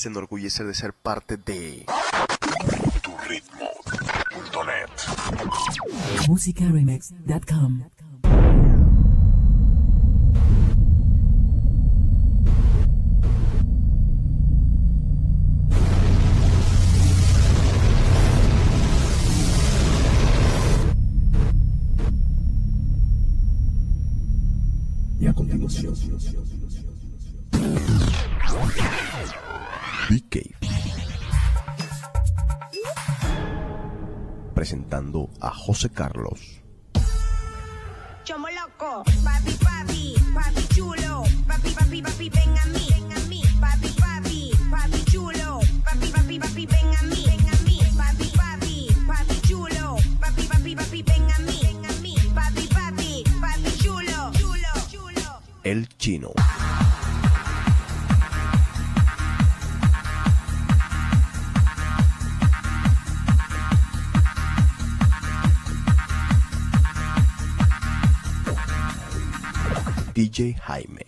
se enorgullece de ser parte de turitmo.net. musicaremix.com José Carlos. DJ Jaime.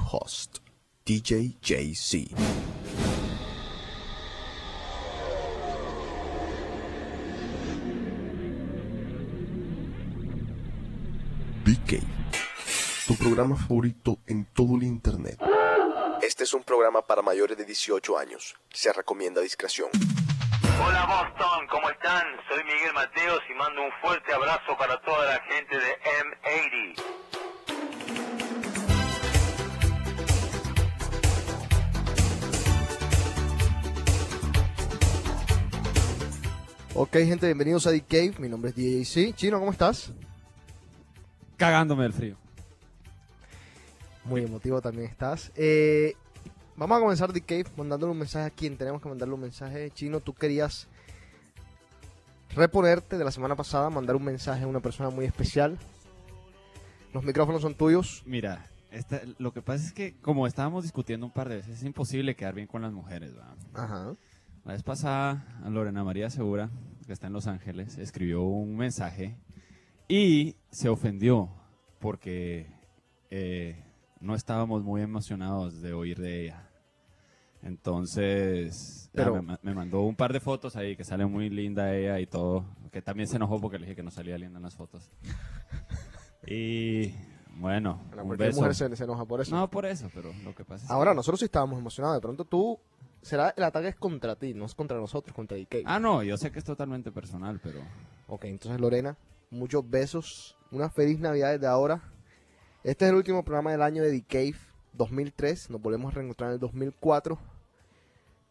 Host, DJ JC. Programa favorito en todo el internet. Este es un programa para mayores de 18 años. Se recomienda discreción. Hola Boston, ¿cómo están? Soy Miguel Mateos y mando un fuerte abrazo para toda la gente de M80. Ok, gente, bienvenidos a The Cave. Mi nombre es DJC. Chino, ¿cómo estás? Cagándome del frío. Muy emotivo también estás. Eh, vamos a comenzar The Cave mandándole un mensaje a quien tenemos que mandarle un mensaje. Chino, tú querías reponerte de la semana pasada, mandar un mensaje a una persona muy especial. Los micrófonos son tuyos. Mira, esta- lo que pasa es que como estábamos discutiendo un par de veces, es imposible quedar bien con las mujeres. ¿va? Ajá. La vez pasada, a Lorena María Segura, que está en Los Ángeles, escribió un mensaje y se ofendió porque eh, no estábamos muy emocionados de oír de ella. Entonces, Pero- me, me mandó un par de fotos ahí que sale muy linda ella y todo, que también se enojó porque le dije que no salía linda en las fotos. Y bueno, Bueno, un beso. mujer se, se enoja por eso. No por eso, pero lo que pasa es que- Ahora, nosotros sí estábamos emocionados. De pronto tú, será el ataque es contra ti, no es contra nosotros, contra Cave. Ah, no, yo sé que es totalmente personal, pero... Ok, entonces Lorena, muchos besos, una feliz Navidad desde ahora. Este es el último programa del año de The Cave 2003, nos volvemos a reencontrar en el 2004.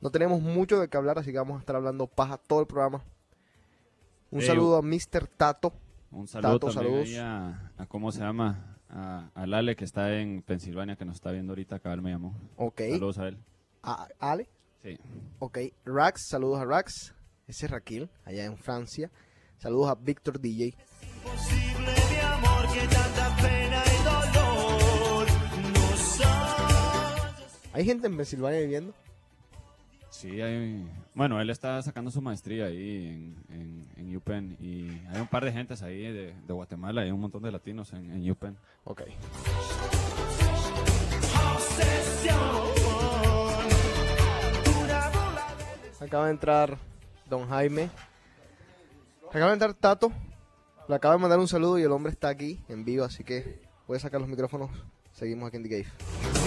No tenemos mucho de qué hablar, así que vamos a estar hablando paja todo el programa. Un saludo a Mr. Tato. Un saludo Tato, también saludos. a, a ¿cómo se llama? A, a Lale, que está en Pensilvania, que nos está viendo ahorita, acá él me llamó. Ok. Saludos a él. A Ale. Sí. Ok. Rax, saludos a Rax. Ese es Raquel, allá en Francia. Saludos a Víctor DJ. ¿Hay gente en Pensilvania viviendo? Sí, hay... Bueno, él está sacando su maestría ahí en, en, en UPenn y hay un par de gentes ahí de, de Guatemala, hay un montón de latinos en, en UPenn. Ok. Acaba de entrar Don Jaime. Acaba de entrar Tato. Le acaba de mandar un saludo y el hombre está aquí en vivo, así que voy a sacar los micrófonos. Seguimos aquí en The Cave.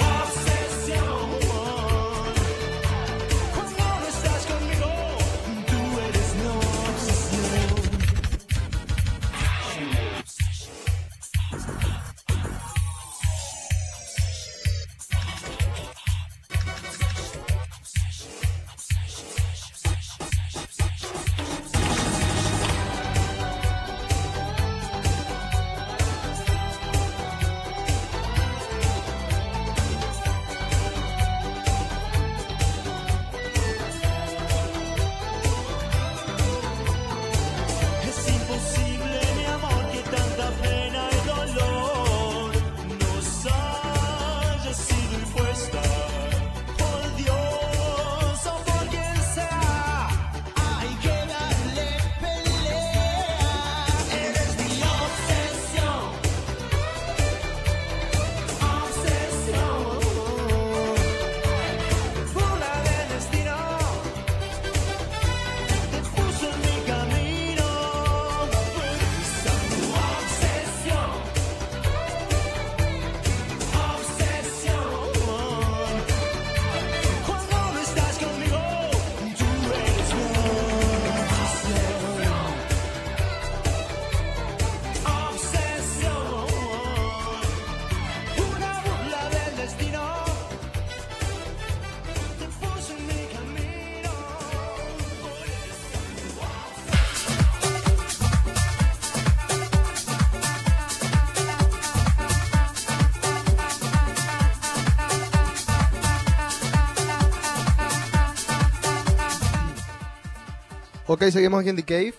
Ok, seguimos aquí en The Cave.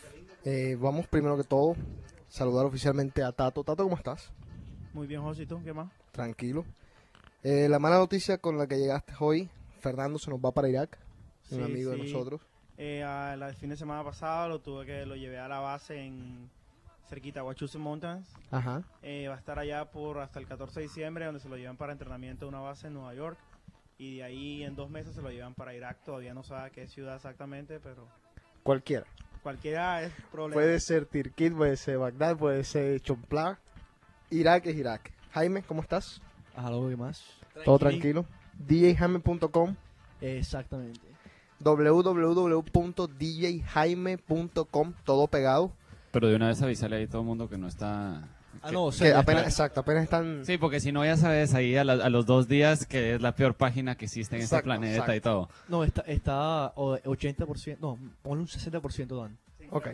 Eh, vamos primero que todo saludar oficialmente a Tato. Tato, ¿cómo estás? Muy bien, José, ¿y tú qué más? Tranquilo. Eh, la mala noticia con la que llegaste hoy, Fernando se nos va para Irak, un Sí, amigo de sí. nosotros. Eh, el fin de semana pasado lo tuve que lo llevé a la base en cerquita Wachusett Mountains. Ajá. Eh, va a estar allá por hasta el 14 de diciembre, donde se lo llevan para entrenamiento a una base en Nueva York. Y de ahí en dos meses se lo llevan para Irak. Todavía no sabe qué ciudad exactamente, pero Cualquiera. cualquiera es problema. Puede ser Tirkit, puede ser Bagdad, puede ser Chomplá. Irak es Irak. Jaime, ¿cómo estás? ¿Algo que más? Todo tranquilo. DJjaime.com Exactamente. www.djjaime.com Todo pegado. Pero de una vez avisarle ahí a todo el mundo que no está... Ah, no, o Que sea, ya apenas, está. exacto, apenas están... Sí, porque si no ya sabes ahí a, la- a los dos días que es la peor página que existe en Exacto, este planeta y todo. No, está, está o- 80%, no, ponle un 60% Dan. Ok.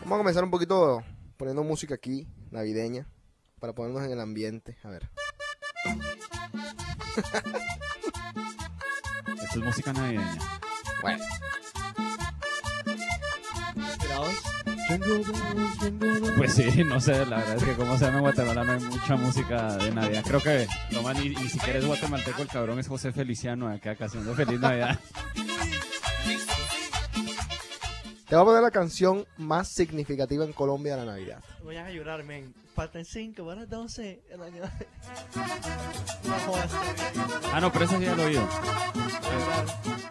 Vamos a comenzar un poquito poniendo música aquí, navideña, para ponernos en el ambiente. A ver. Esto es música navideña. Bueno. Pues sí, no sé, la verdad es que como se llama en Guatemala no hay mucha música de Navidad. Creo que lo más ni, ni siquiera es guatemalteco, el cabrón es José Feliciano acá haciendo Feliz Navidad. Te voy a poner la canción más significativa en Colombia de la Navidad. Voy a llorar, men. Faltan 5 para las 12. El año... No jodas, Ah, no, pero ese sí ya lo he oído.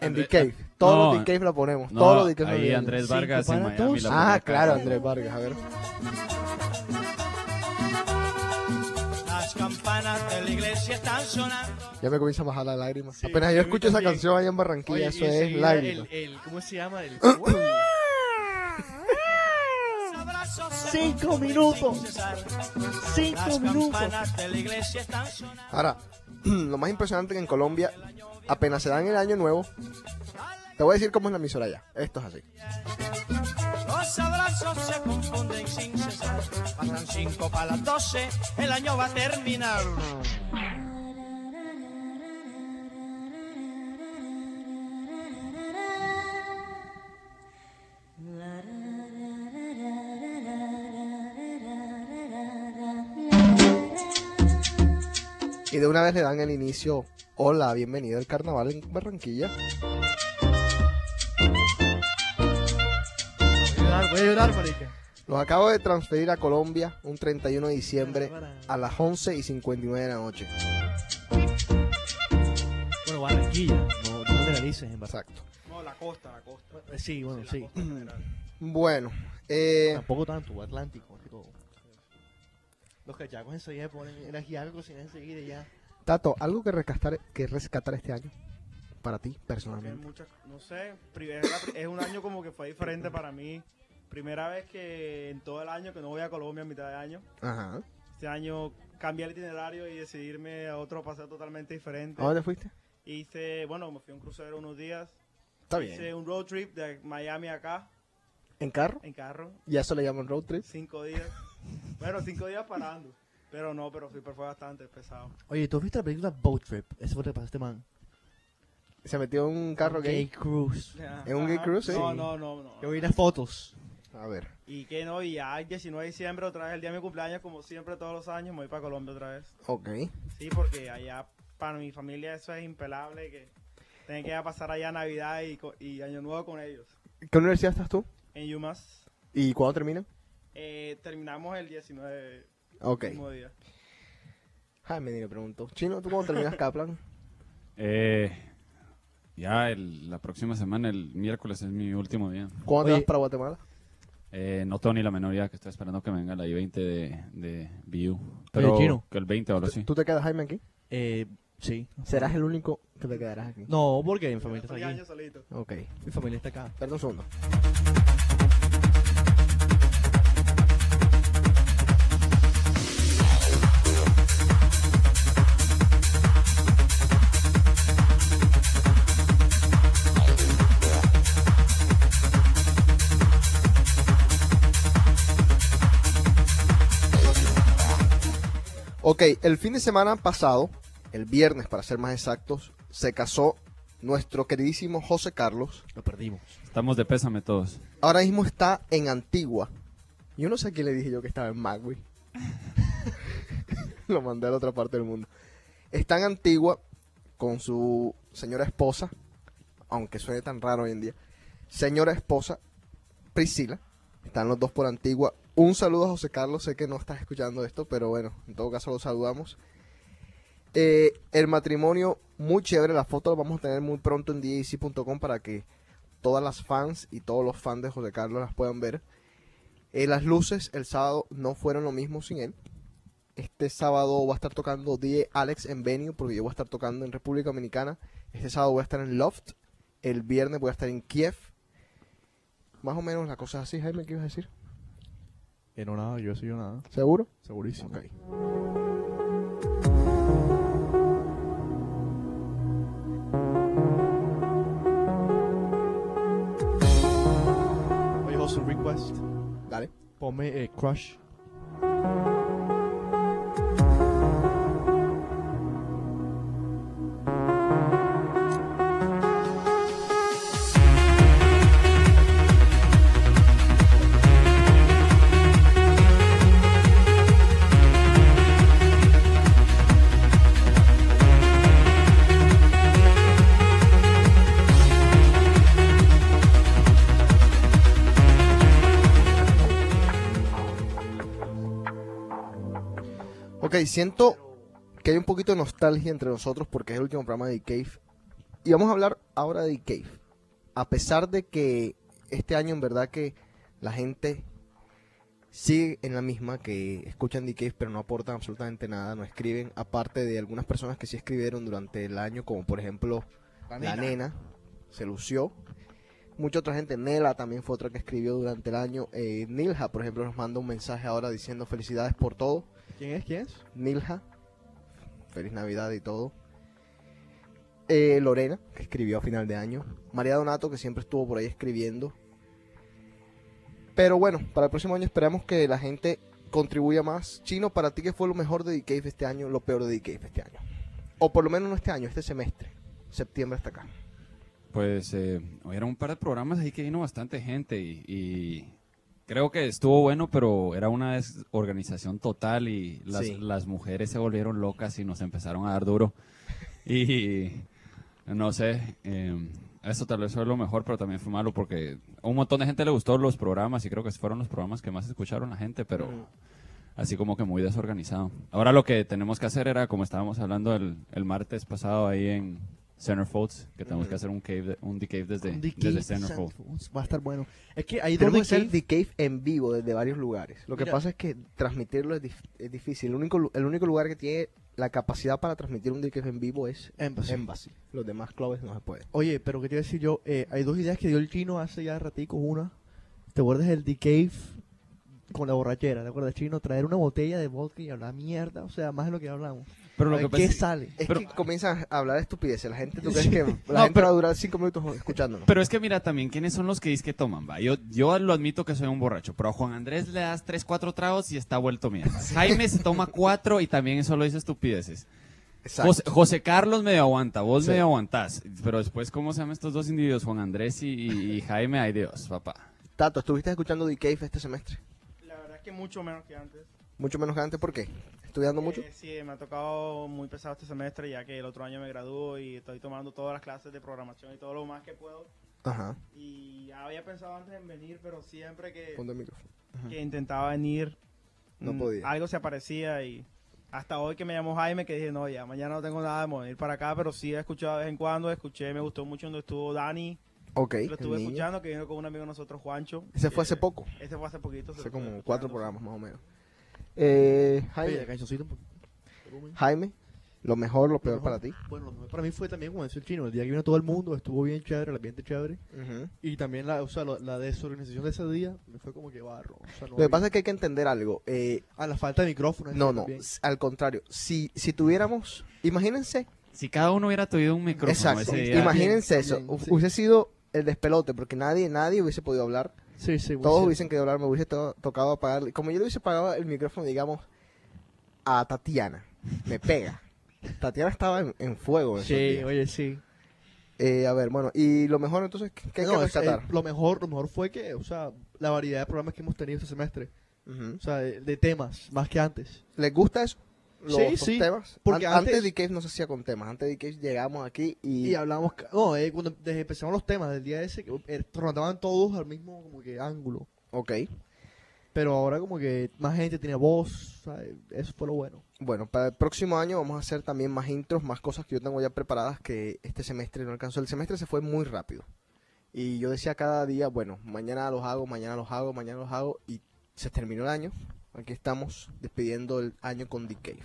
En The Cave. Todos no, los The Cave la ponemos. No, todos los The Cave ahí navideños. Andrés Vargas en Miami. la Ah, claro, Andrés Vargas. A ver. Las campanas de la iglesia están sonando. Ya me comienza a bajar la lágrima. Sí, Apenas yo escucho esa canción allá en Barranquilla, Oye, eso es lágrimas. el, el, ¿Cómo se llama? El... Cinco minutos. Cinco minutos. la. Ahora, lo más impresionante que en Colombia, apenas se dan el año nuevo, te voy a decir cómo es la emisora allá. Esto es así. Los abrazos se confunden sin cesar. Pasan cinco para las doce, el año va a terminar. Y de una vez le dan el inicio. Hola, bienvenido al carnaval en Barranquilla. Voy a llorar, voy a llorar, marica. Los acabo de transferir a Colombia un 31 de diciembre a las 11 y 59 de la noche. Bueno, Barranquilla, no, no generalices en Barranquilla. Exacto. No, la costa, la costa. Sí, bueno, sí. Bueno, eh, Tampoco tanto, Atlántico. Los cachacos enseguida ponen el ajiaco cocinar enseguida y ya. Tato, ¿algo que rescatar, que rescatar este año? Para ti, personalmente. muchas- no sé, es, un año como que fue diferente para mí. Primera vez que en todo el año que no voy a Colombia a mitad de año. Ajá. Este año cambié el itinerario y decidirme a otro paseo totalmente diferente. ¿A dónde fuiste? Hice, bueno, me fui a un crucero unos días. Está Hice bien. un road trip de Miami acá, ¿En carro? en carro, ¿Y a eso le llaman road trip? cinco días. bueno, cinco días parando. Pero no, pero fue, pero fue bastante pesado. Oye, ¿tú has visto la película Boat Trip? Ese fue lo que pasó a este man. Se metió en un carro Gay gay. Cruise. ¿En un gay cruise, sí? No, no, no, no. Yo vi las fotos. A ver. Y que no, y ya el 19 de diciembre otra vez, el día de mi cumpleaños, como siempre todos los años, me voy para Colombia otra vez. Ok. Sí, porque allá para mi familia eso es impelable, que tienen que ir a pasar allá Navidad y, y Año Nuevo con ellos. ¿Qué universidad estás tú? En UMass ¿Y cuándo terminan? Eh, terminamos el 19 Ok. mismo día. Jaime ni le pregunto. Chino, ¿tú cuándo terminas Kaplan? Eh, ya el- la próxima semana, el miércoles, es mi último día. ¿Cuándo te vas para Guatemala? Eh, no tengo ni la menor idea que estoy esperando que me venga la I-20 de, de BU. Pero Chino. que el 20 o algo así. ¿Tú te quedas, Jaime, aquí? Eh, sí. Serás el único que te quedarás aquí. No, porque mi familia está aquí. Ok. Mi familia está acá. Perdón un segundo. Ok, el fin de semana pasado, el viernes para ser más exactos, se casó nuestro queridísimo José Carlos. Lo perdimos. Estamos de pésame todos. Ahora mismo está en Antigua. Yo no sé a quién le dije yo que estaba en Magui. Lo mandé a la otra parte del mundo. Está en Antigua con su señora esposa, aunque suene tan raro hoy en día. Señora esposa, Priscila. Están los dos por Antigua. Un saludo a José Carlos. Sé que no estás escuchando esto, pero bueno, en todo caso lo saludamos. Eh, el matrimonio, muy chévere. La foto la vamos a tener muy pronto en DAC.com para que todas las fans y todos los fans de José Carlos las puedan ver. Eh, las luces el sábado no fueron lo mismo sin él. Este sábado va a estar tocando DJ Alex en Venue porque yo voy a estar tocando en República Dominicana. Este sábado voy a estar en Loft. El viernes voy a estar en Kiev. Más o menos la cosa es así, Jaime, ¿qué ibas a decir? Eh, no, nada, yo he sido nada. ¿Seguro? Segurísimo. Ok. Oye, José, request. Dale. Ponme eh, Crush. Ok, siento que hay un poquito de nostalgia entre nosotros porque es el último programa de The Cave. Y vamos a hablar ahora de The Cave. A pesar de que este año en verdad que la gente sigue en la misma, que escuchan The Cave pero no aportan absolutamente nada, no escriben, aparte de algunas personas que sí escribieron durante el año, como por ejemplo La Nena, se lució. Mucha otra gente, Nela también fue otra que escribió durante el año. Eh, Nilja, por ejemplo, nos manda un mensaje ahora diciendo felicidades por todo. ¿Quién es? ¿Quién es? Nilja, feliz Navidad y todo. Eh, Lorena, que escribió a final de año. María Donato, que siempre estuvo por ahí escribiendo. Pero bueno, para el próximo año esperamos que la gente contribuya más. Chino, para ti, ¿qué fue lo mejor de The Cave este año, lo peor de The Cave este año? O por lo menos no este año, este semestre. Septiembre hasta acá. Pues eh, era un par de programas ahí que vino bastante gente y, y creo que estuvo bueno, pero era una desorganización total y las, Sí. las mujeres se volvieron locas y nos empezaron a dar duro. Y no sé, eh, eso tal vez fue lo mejor, pero también fue malo porque a un montón de gente le gustó los programas y creo que fueron los programas que más escucharon la gente, pero así como que muy desorganizado. Ahora lo que tenemos que hacer era, como estábamos hablando el, el martes pasado ahí en Centerfolds, que tenemos que hacer un cave, de- un decave desde, Un The desde Cave Centerfold. Va a estar bueno. Es que hay dos Tenemos que hacer Cave. The Cave en vivo desde varios lugares. Lo que Mira. pasa es que transmitirlo es, dif- es difícil. El único, el único lugar que tiene la capacidad para transmitir un The Cave en vivo es Embassy. Embassy. Los demás clubes no se puede. Oye, pero ¿qué te iba a decir yo? Eh, hay dos ideas que dio el chino hace ya ratico. Una, ¿te acuerdas del The Cave con la borrachera? ¿Te acuerdas, chino? Traer una botella de vodka y hablar mierda. O sea, más de lo que hablamos. Pero lo que pasa ¿Qué es- sale? Es Pero- que comienzan a hablar de estupideces. La gente, ¿tú crees que la No, gente pero- va a durar cinco minutos escuchándonos? Pero es que mira también quiénes son los que dicen que toman, va. Yo, yo lo admito que soy un borracho, pero a Juan Andrés le das tres, cuatro tragos y está vuelto mierda. Jaime se toma cuatro y también solo dice estupideces. Exacto. José, José Carlos medio aguanta, vos Sí. medio aguantás. Pero después, ¿cómo se llaman estos dos individuos? Juan Andrés y, y Jaime, ay Dios, papá. Tato, ¿estuviste escuchando The Cave este semestre? La verdad es que mucho menos que antes. Mucho menos que antes, ¿por qué? ¿Estudiando mucho? Eh, sí, me ha tocado muy pesado este semestre ya que el otro año me gradúo y estoy tomando todas las clases de programación y todo lo más que puedo. Ajá. Y había pensado antes en venir, pero siempre que, Ponte el micrófono. que intentaba venir, No mm, podía. algo se aparecía y hasta hoy que me llamó Jaime que dije, no, ya mañana no tengo nada de venir para acá, pero sí he escuchado de vez en cuando, escuché, me gustó mucho donde estuvo Dani, Ok. lo estuve escuchando, que vino con un amigo de nosotros, Juancho. Ese fue Eh, hace poco. Ese fue hace poquito. Hace como cuatro programas más o menos. Eh, Jaime. Jaime, lo mejor, lo peor Lo para ti. Bueno, lo mejor para mí fue también, como decía el chino, el día que vino todo el mundo, estuvo bien chévere, el ambiente chévere. Ujú. Y también la, o sea, lo- la desorganización de ese día me fue como que barro. O sea, no Lo que pasa es que hay que entender algo. eh, A la falta de micrófono. no, no, s- al contrario. Si, si tuviéramos, imagínense, Si cada uno hubiera tenido un micrófono exacto, ese día, imagínense eso. también, sí. Hubiese sido el despelote, porque nadie, nadie hubiese podido hablar. Sí, sí. Todos sí. hubiesen querido hablar, me hubiese to- tocado apagar. Como yo le hubiese pagado el micrófono, digamos, a Tatiana. Me pega. Tatiana estaba en, en fuego. Sí, días. oye, sí. Eh, a ver, bueno, y lo mejor entonces, ¿qué, hay No, que es- eh, lo mejor, lo mejor fue que, o sea, la variedad de programas que hemos tenido este semestre. O sea, de, de temas, más que antes. ¿Les gusta eso? Los, Sí, sí, temas. porque An- antes- de Cave no se hacía con temas. Antes de Cave llegamos aquí y, Y hablamos, no, eh, cuando desde empezamos los temas del día ese, eh, rondaban todos al mismo como que ángulo. Ok. Pero ahora como que más gente tiene voz, ¿sabes? eso fue lo bueno. Bueno, para el próximo año vamos a hacer también más intros, más cosas que yo tengo ya preparadas que este semestre no alcanzó. El semestre se fue muy rápido. Y yo decía cada día, bueno, mañana los hago, mañana los hago, mañana los hago. Y se terminó el año. Aquí estamos despidiendo el año con The Cave.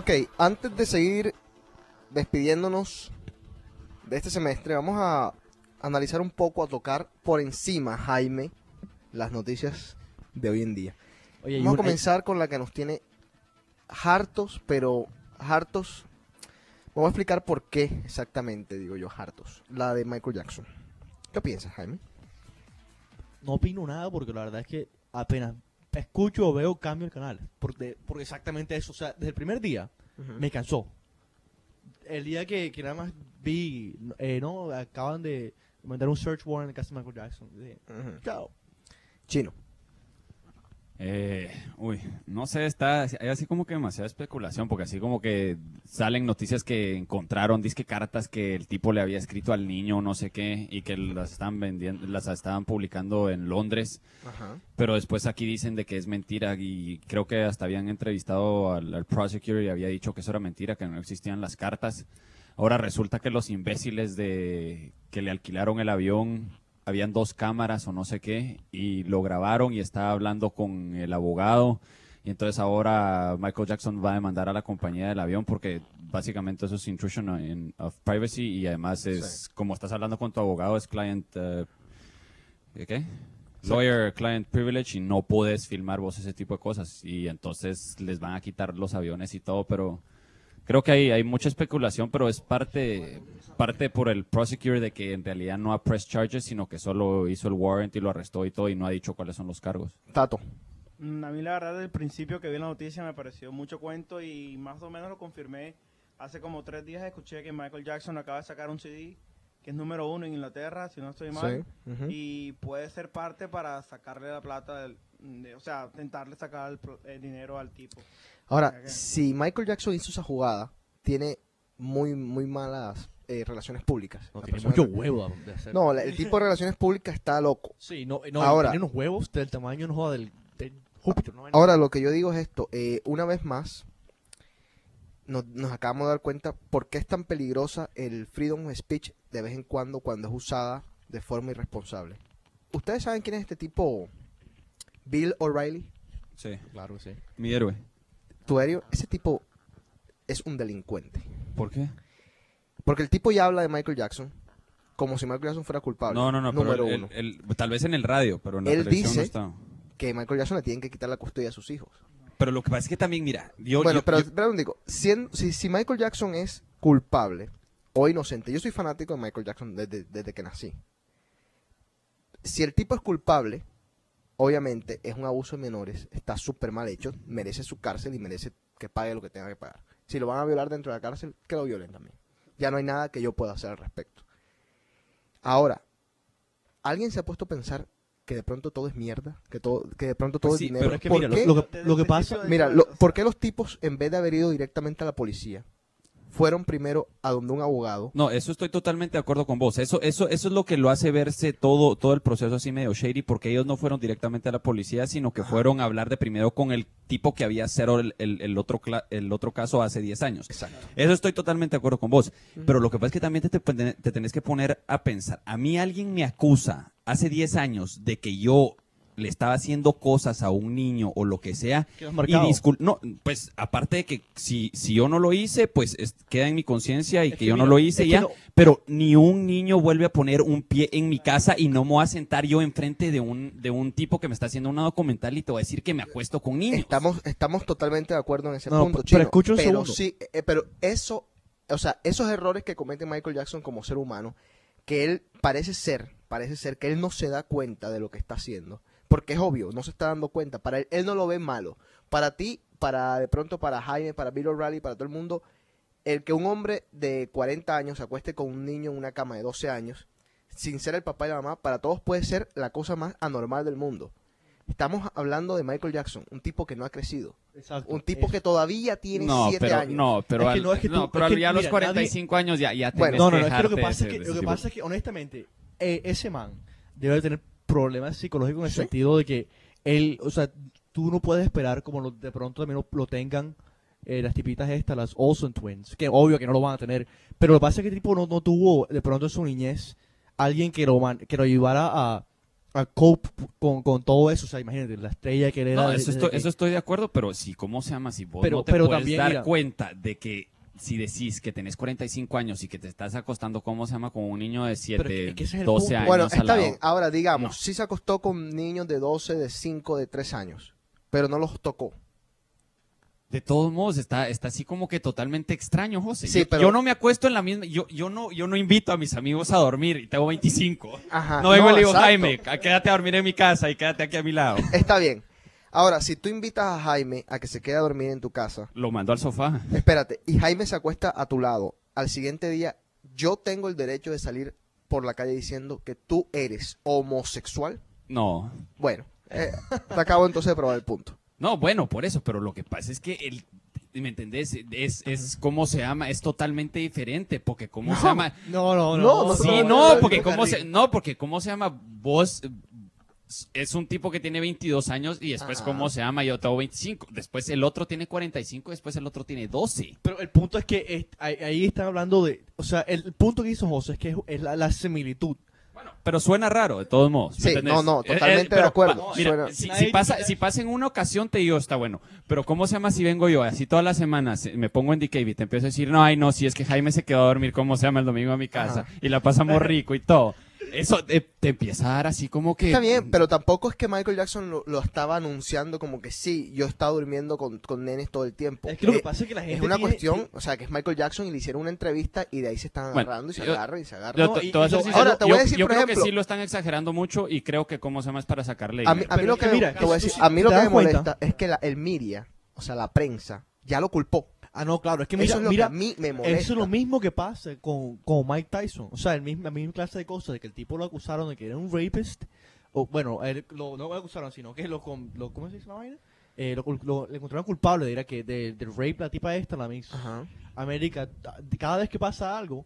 Ok, antes de seguir despidiéndonos de este semestre, vamos a analizar un poco, a tocar por encima, Jaime, las noticias de hoy en día. Oye, Vamos a comenzar con la que nos tiene hartos, pero hartos. Vamos a explicar por qué exactamente, digo yo, hartos. La de Michael Jackson. ¿Qué piensas, Jaime? no opino nada porque la verdad es que apenas escucho o veo cambio el canal. Porque, porque exactamente eso, o sea, desde el primer día me cansó. El día que, que nada más vi, eh, no, acaban de mandar un search warrant en casa de Michael Jackson. Dije, chao. Chino. Eh, uy, no sé, está, hay así como que demasiada especulación, porque así como que salen noticias que encontraron, disque cartas que el tipo le había escrito al niño, no sé qué, y que las están vendiendo, las estaban publicando en Londres, Ajá. pero después aquí dicen de que es mentira, y creo que hasta habían entrevistado al, al prosecutor y había dicho que eso era mentira, que no existían las cartas. Ahora resulta que los imbéciles de que le alquilaron el avión habían dos cámaras o no sé qué y lo grabaron y estaba hablando con el abogado. Y entonces ahora Michael Jackson va a demandar a la compañía del avión porque básicamente eso es intrusion in- of privacy y además es como estás hablando con tu abogado es client eh, ¿qué? Lawyer client privilege y no puedes filmar vos ese tipo de cosas. Y entonces les van a quitar los aviones y todo pero creo que hay, hay mucha especulación, pero es parte, parte por el prosecutor de que en realidad no ha press charges, sino que solo hizo el warrant y lo arrestó y todo y no ha dicho cuáles son los cargos. Tato. Mm, A mí la verdad, desde el principio que vi la noticia me pareció mucho cuento y más o menos lo confirmé. Hace como tres días escuché que Michael Jackson acaba de sacar un CD que es número uno en Inglaterra, si no estoy mal. Sí. Y puede ser parte para sacarle la plata, del- de- o sea, tentarle sacar el, dinero al tipo. Ahora, si Michael Jackson hizo esa jugada, tiene muy, muy malas eh, relaciones públicas. No, La tiene persona- mucho huevo de hacer. No, la- el tipo de relaciones públicas está loco. Sí, no, no Ahora- tiene unos huevos del tamaño no joda, del, del Júpiter. ¿no? Ahora, lo que yo digo es esto. eh, una vez más, nos, nos acabamos de dar cuenta por qué es tan peligrosa el freedom of speech de vez en cuando cuando es usada de forma irresponsable. ¿Ustedes saben quién es este tipo? Bill O'Reilly. Sí, Claro, sí. mi héroe. Tuerio, ese tipo es un delincuente. ¿Por qué? Porque el tipo ya habla de Michael Jackson como si Michael Jackson fuera culpable. No, no, no, pero Número uno. tal vez en el radio, pero en la Él televisión dice- no está. Que Michael Jackson le tienen que quitar la custodia a sus hijos. Pero lo que pasa es que también, mira, yo, bueno, yo- pero, yo- pero digo, si, si, si Michael Jackson es culpable o inocente, yo soy fanático de Michael Jackson desde, desde que nací. Si el tipo es culpable obviamente es un abuso de menores, está súper mal hecho, merece su cárcel y merece que pague lo que tenga que pagar. Si lo van a violar dentro de la cárcel, que lo violen también. Ya no hay nada que yo pueda hacer al respecto. Ahora, ¿alguien se ha puesto a pensar que de pronto todo es mierda? Que, todo, que de pronto todo Pues sí, es dinero. Pero es que ¿Por mira, lo, qué? lo que, lo pasa... Mira, lo- ¿por qué los tipos, en vez de haber ido directamente a la policía, fueron primero a donde un abogado? No, eso estoy totalmente de acuerdo con vos. Eso, eso, eso es lo que lo hace verse todo, todo el proceso así medio shady, porque ellos no fueron directamente a la policía, sino que fueron a hablar de primero con el tipo que había cero el, el- el otro, el otro caso hace 10 años. Exacto. Eso estoy totalmente de acuerdo con vos. Pero lo que pasa es que también te, te, te tenés que poner a pensar. A mí alguien me acusa hace 10 años de que yo le estaba haciendo cosas a un niño o lo que sea. Y marcado. discul- no, pues aparte de que si, si yo no lo hice, pues es- queda en mi conciencia y Es que, que yo no lo hice ya. no- Pero ni un niño vuelve a poner un pie en mi casa y no me voy a sentar yo enfrente de un, de un tipo que me está haciendo una documental y te va a decir que me acuesto con niños. Estamos, estamos totalmente de acuerdo en ese No, punto. pero Chino, escucha un pero segundo. sí, eh, pero eso, o sea, esos errores que comete Michael Jackson como ser humano, que él parece ser, parece ser que él no se da cuenta de lo que está haciendo, porque es obvio, no se está dando cuenta. Para él, él no lo ve malo. Para ti, para de pronto para Jaime, para Bill O'Reilly, para todo el mundo, el que un hombre de 40 años se acueste con un niño en una cama de 12 años, sin ser el papá y la mamá, para todos puede ser la cosa más anormal del mundo. Estamos hablando de Michael Jackson, un tipo que no ha crecido. Exacto. Un tipo Eso. que todavía tiene no, 7 pero, años. no, pero, Es que al- no, es que tú- no, pero es que, ya a los mira, 45 años ya, ya Bueno, No, no, no, es que lo que pasa es que, lo que, pasa es que honestamente, eh, ese man debe tener problemas psicológicos en el Sí. sentido de que él, o sea, tú no puedes esperar como lo- de pronto también lo, lo tengan eh, las tipitas estas, las Olsen Twins, que obvio que no lo van a tener, pero lo que pasa es que el tipo no, no tuvo de pronto en su niñez alguien que lo, man- que lo ayudara a, a cope con, con todo eso, o sea, imagínate, la estrella que él era. No, de- eso desde estoy, que- eso estoy de acuerdo, pero si, ¿cómo se llama? Si vos Pero- no te pero puedes también, dar mira. cuenta de que si decís que tenés 45 años y que te estás acostando, ¿cómo se llama? Con un niño de 7, Pero es que ese es el 12 punto. años. Bueno, está bien. Ahora, digamos, No. sí se acostó con niños de 12, de 5, de 3 años, pero no los tocó. De todos modos, está, está así como que totalmente extraño, José. Sí, yo, pero- yo no me acuesto en la misma. Yo, yo, no, yo no invito a mis amigos a dormir y tengo 25. Ajá. no vengo y le digo, exacto. Jaime, quédate a dormir en mi casa y quédate aquí a mi lado. Está bien. Ahora, si tú invitas a Jaime a que se quede a dormir en tu casa, Lo mando al sofá. espérate, y Jaime se acuesta a tu lado, al siguiente día, yo tengo el derecho de salir por la calle diciendo que tú eres homosexual. No. Bueno, eh, te acabo entonces de probar el punto. No, bueno, por eso, pero lo que pasa es que el. ¿Me entendés? Es, es cómo se llama, es totalmente diferente, porque cómo se llama, No, no, no. No, no, Sí, no, porque cómo se, no, porque cómo se llama vos es un tipo que tiene 22 años y después Ajá. cómo se llama yo tengo 25, después el otro tiene 45, después el otro tiene 12. Pero el punto es que es- ahí, ahí están hablando de. O sea, el, punto que hizo José es que es, es la, la similitud. Pero suena raro, de todos modos. ¿me Sí, entendés? no, no, Eh, eh, totalmente de acuerdo. pa- mira, Suena- si, pasa, si pasa en una ocasión te digo, está bueno. Pero ¿cómo se llama si vengo yo así todas las semanas? Me pongo en DKB y te empiezo a decir, no, ay, no, si es que Jaime se quedó a dormir, ¿cómo se llama el domingo a mi casa? Y la pasamos rico y todo. Eso te, te empieza a dar así como que... Está bien, pero tampoco es que Michael Jackson lo, lo estaba anunciando como que sí, yo estaba durmiendo con, con nenes todo el tiempo. Es que lo que Eh, pasa es que la gente. es una tiene- cuestión, o sea, que es Michael Jackson y le hicieron una entrevista y de ahí se están Bueno, agarrando y se yo- agarran y se agarran. No, y- sincero, ahora te voy a yo- decir, yo por creo ejemplo- que sí lo están exagerando mucho y creo que cómo se llama es para sacarle A mí, a lo que, me- mira, te voy a si- decir, si a mí lo te que das me cuenta- molesta es que la, el media, o sea, la prensa, ya lo culpó. Ah, no, claro, es que Eso mira, es lo mira, que a mí me molesta. eso es lo mismo que pasa con, con Mike Tyson. O sea, el mismo, la misma clase de cosas, de que el tipo lo acusaron de que era un rapist. O, bueno, él lo, no lo acusaron, sino que lo, lo ¿cómo se dice la vaina? Eh, lo, lo- le encontraron culpable, dirá que de- del rape la tipa esta, la Miss Ajá. América. Cada vez que pasa algo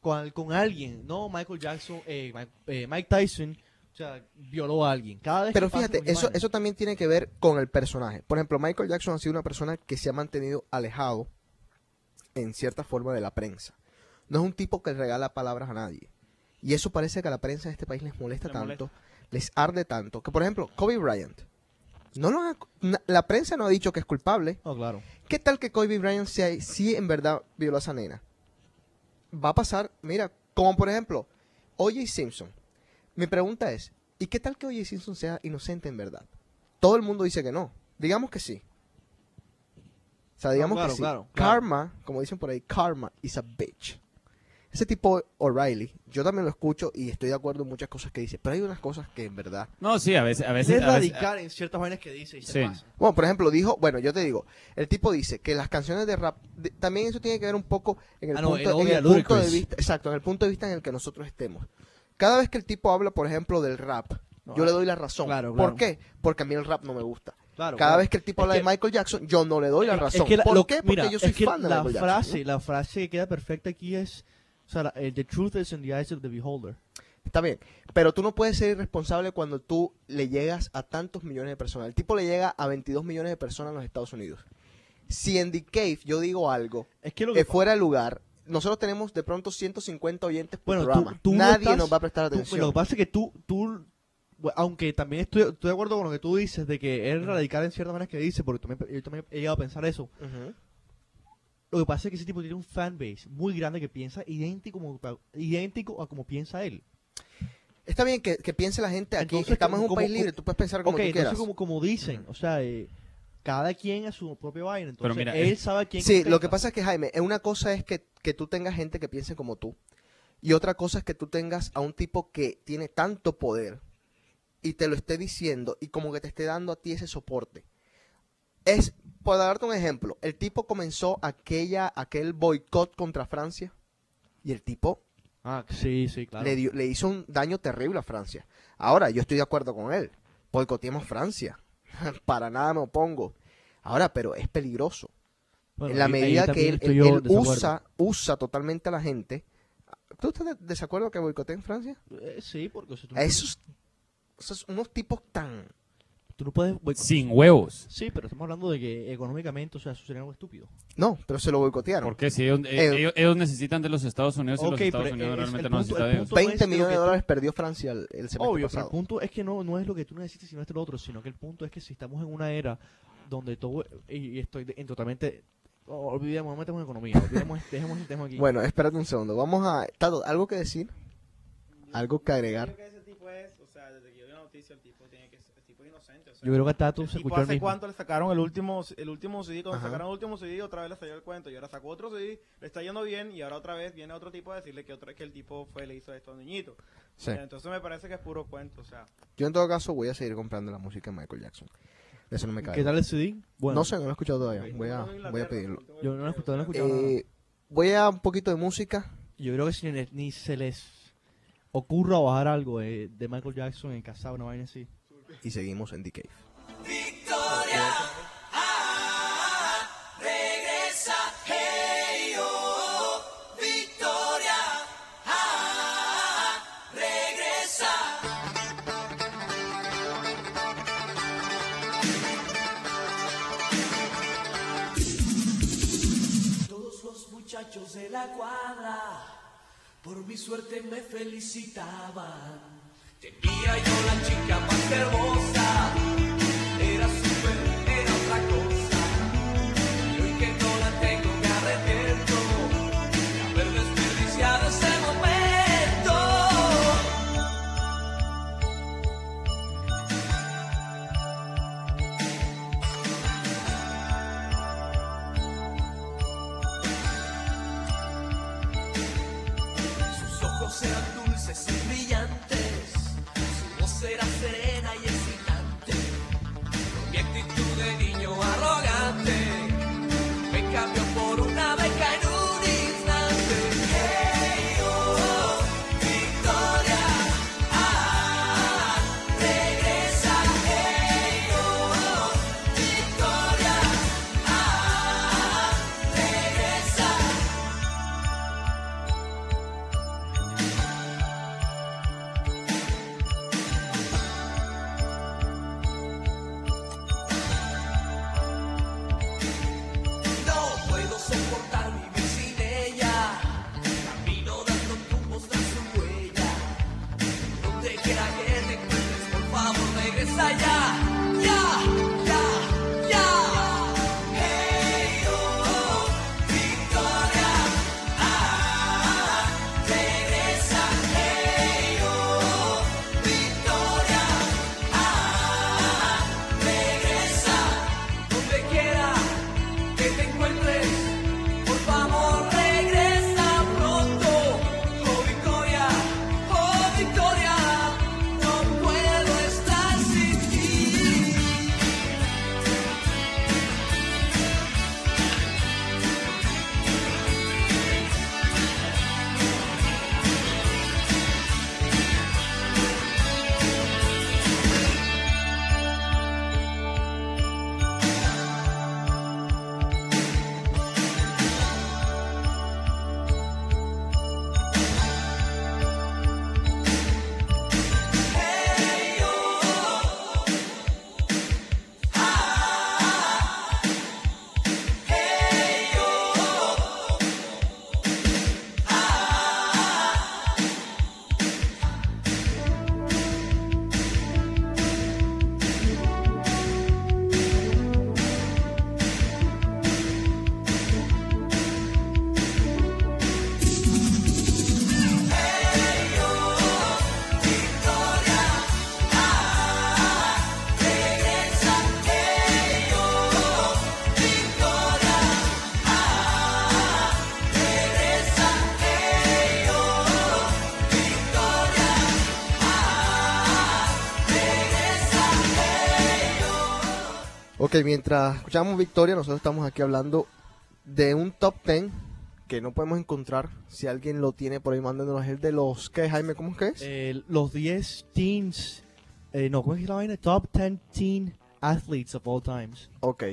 con, con alguien, no Michael Jackson, eh, Mike, eh, Mike Tyson, o sea, violó a alguien. Cada vez Pero que fíjate, eso, eso también tiene que ver con el personaje. Por ejemplo, Michael Jackson ha sido una persona que se ha mantenido alejado en cierta forma de la prensa. No es un tipo que regala palabras a nadie. Y eso parece que a la prensa de este país les molesta Le tanto, les arde tanto, que por ejemplo, Kobe Bryant, no lo ha- la prensa no ha dicho que es culpable. Claro. ¿Qué tal que Kobe Bryant sea, sí en verdad violó a esa nena? Va a pasar, mira, como por ejemplo, O.J. Simpson. Mi pregunta es, ¿y qué tal que O.J. Simpson sea inocente en verdad? Todo el mundo dice que no. Digamos que sí. O sea, digamos claro, que sí. claro, claro. Karma, como dicen por ahí, karma is a bitch. Ese tipo O'Reilly, yo también lo escucho y estoy de acuerdo en muchas cosas que dice, pero hay unas cosas que en verdad... No, sí, a veces... A veces, Es a veces- radical en ciertas vainas que dice y se Sí. pasa. Bueno, por ejemplo, dijo, bueno, yo te digo, el tipo dice que las canciones de rap, de- también eso tiene que ver un poco en el, Ah, punto, en el punto de vista, exacto, en el punto de vista en el que nosotros estemos. Cada vez que el tipo habla, por ejemplo, del rap, No, yo le doy la razón. claro, ¿Por claro. qué? Porque a mí el rap no me gusta. Claro, Cada vez que el tipo Es habla que- de Michael Jackson, yo no le doy la Es razón. que la- ¿Por lo- qué? Porque mira, yo soy es que fan de la Michael Jackson. frase, ¿no? la frase que queda perfecta aquí es, o sea, la- el the truth is in the eyes of the beholder. Está bien, pero tú no puedes ser irresponsable cuando tú le llegas a tantos millones de personas. El tipo le llega a 22 millones de personas en los Estados Unidos. Si en The Cave yo digo algo Es que lo que que fuera de lugar, nosotros tenemos de pronto 150 oyentes por Bueno, programa. tú Nadie estás- nos va a prestar tú- atención. lo que pasa es que tú, tú aunque también estoy, estoy de acuerdo con lo que tú dices de que es radical en ciertas maneras que dice, porque también, yo también he llegado a pensar eso. Lo que pasa es que ese tipo tiene un fanbase muy grande que piensa idéntico, como- idéntico a como piensa él. Está bien que, que piense la gente aquí. Entonces, estamos en un como- país libre, tú puedes pensar como tú quieras. entonces como, como dicen, o sea, eh, cada quien a su propio vaina. Entonces, Pero mira, él es- sabe a quién Sí, lo que pasa es que, Jaime, una cosa es que, que tú tengas gente que piense como tú. Y otra cosa es que tú tengas a un tipo que tiene tanto poder y te lo esté diciendo y como que te esté dando a ti ese soporte. Es, por darte un ejemplo, el tipo comenzó aquella, aquel boicot contra Francia y el tipo Ah, sí, sí, claro. le, dio- le hizo un daño terrible a Francia. Ahora, yo estoy de acuerdo con él. Boicoteemos Francia. Para nada me opongo. Ahora, pero es peligroso. Bueno, en la ahí- ahí medida que él, usa, usa totalmente a la gente. ¿Tú estás de desacuerdo que boicoteen Francia? Eh, sí, porque o sea, tú, no- Esos, esos unos tipos tan... tú no puedes... boicot- Sin huevos. Sí, pero estamos hablando de que económicamente, o sea, eso sería algo estúpido. No, pero se lo boicotearon. Porque si ellos, eh, Eh, ellos, ellos necesitan de los Estados Unidos y los Estados pero Unidos es- realmente no necesitan de ellos. punto- no es 20 lo millones de tú- dólares perdió Francia el, el semestre Obvio, pero pasado. el punto es que no, no es lo que tú necesitas sino y lo otro, sino que el punto es que si estamos en una era donde todo, y, y estoy de- en totalmente, oh, olvidemos, no metemos economía, olvidemos, dejemos el tema aquí. Bueno, espérate un segundo. Vamos a... Tato, ¿algo que decir? ¿Algo que agregar? Yo creo que ese tipo es, o sea, desde que yo vi la noticia, el tipo tiene que ser, el tipo es inocente. O sea, Yo creo que Tato el se escuchó el hace mismo. cuánto le sacaron el último, el último CD, cuando Ajá. sacaron el último CD, otra vez le salió el cuento, y ahora sacó otro CD, le está yendo bien, y ahora otra vez viene otro tipo a decirle que otra que el tipo fue, le hizo esto a un niñito. Sí. Entonces me parece que es puro cuento, o sea. Yo en todo caso voy a seguir comprando la música de Michael Jackson. Eso no me cae. ¿Qué tal el CD? Bueno, No sé, no lo he escuchado todavía. Voy a, voy a pedirlo. Yo no lo he escuchado, no he o sea, escuchado nada. Eh, voy a un poquito de música. Yo creo que si ni, ni se les ocurra bajar algo de, de Michael Jackson en casa, una vaina así. Y seguimos en The Cave. Todos los muchachos de la cuadra por mi suerte me felicitaban. Tenía yo la chica más hermosa, Mientras escuchamos Victoria, nosotros estamos aquí hablando de un top 10 que no podemos encontrar. Si alguien lo tiene por ahí, mándenos el de los... ¿Qué, Jaime? ¿Cómo es que es? Eh, los 10 teens. Eh, no, ¿cómo es que es la vaina? Top 10 teen athletes of all times. Ok.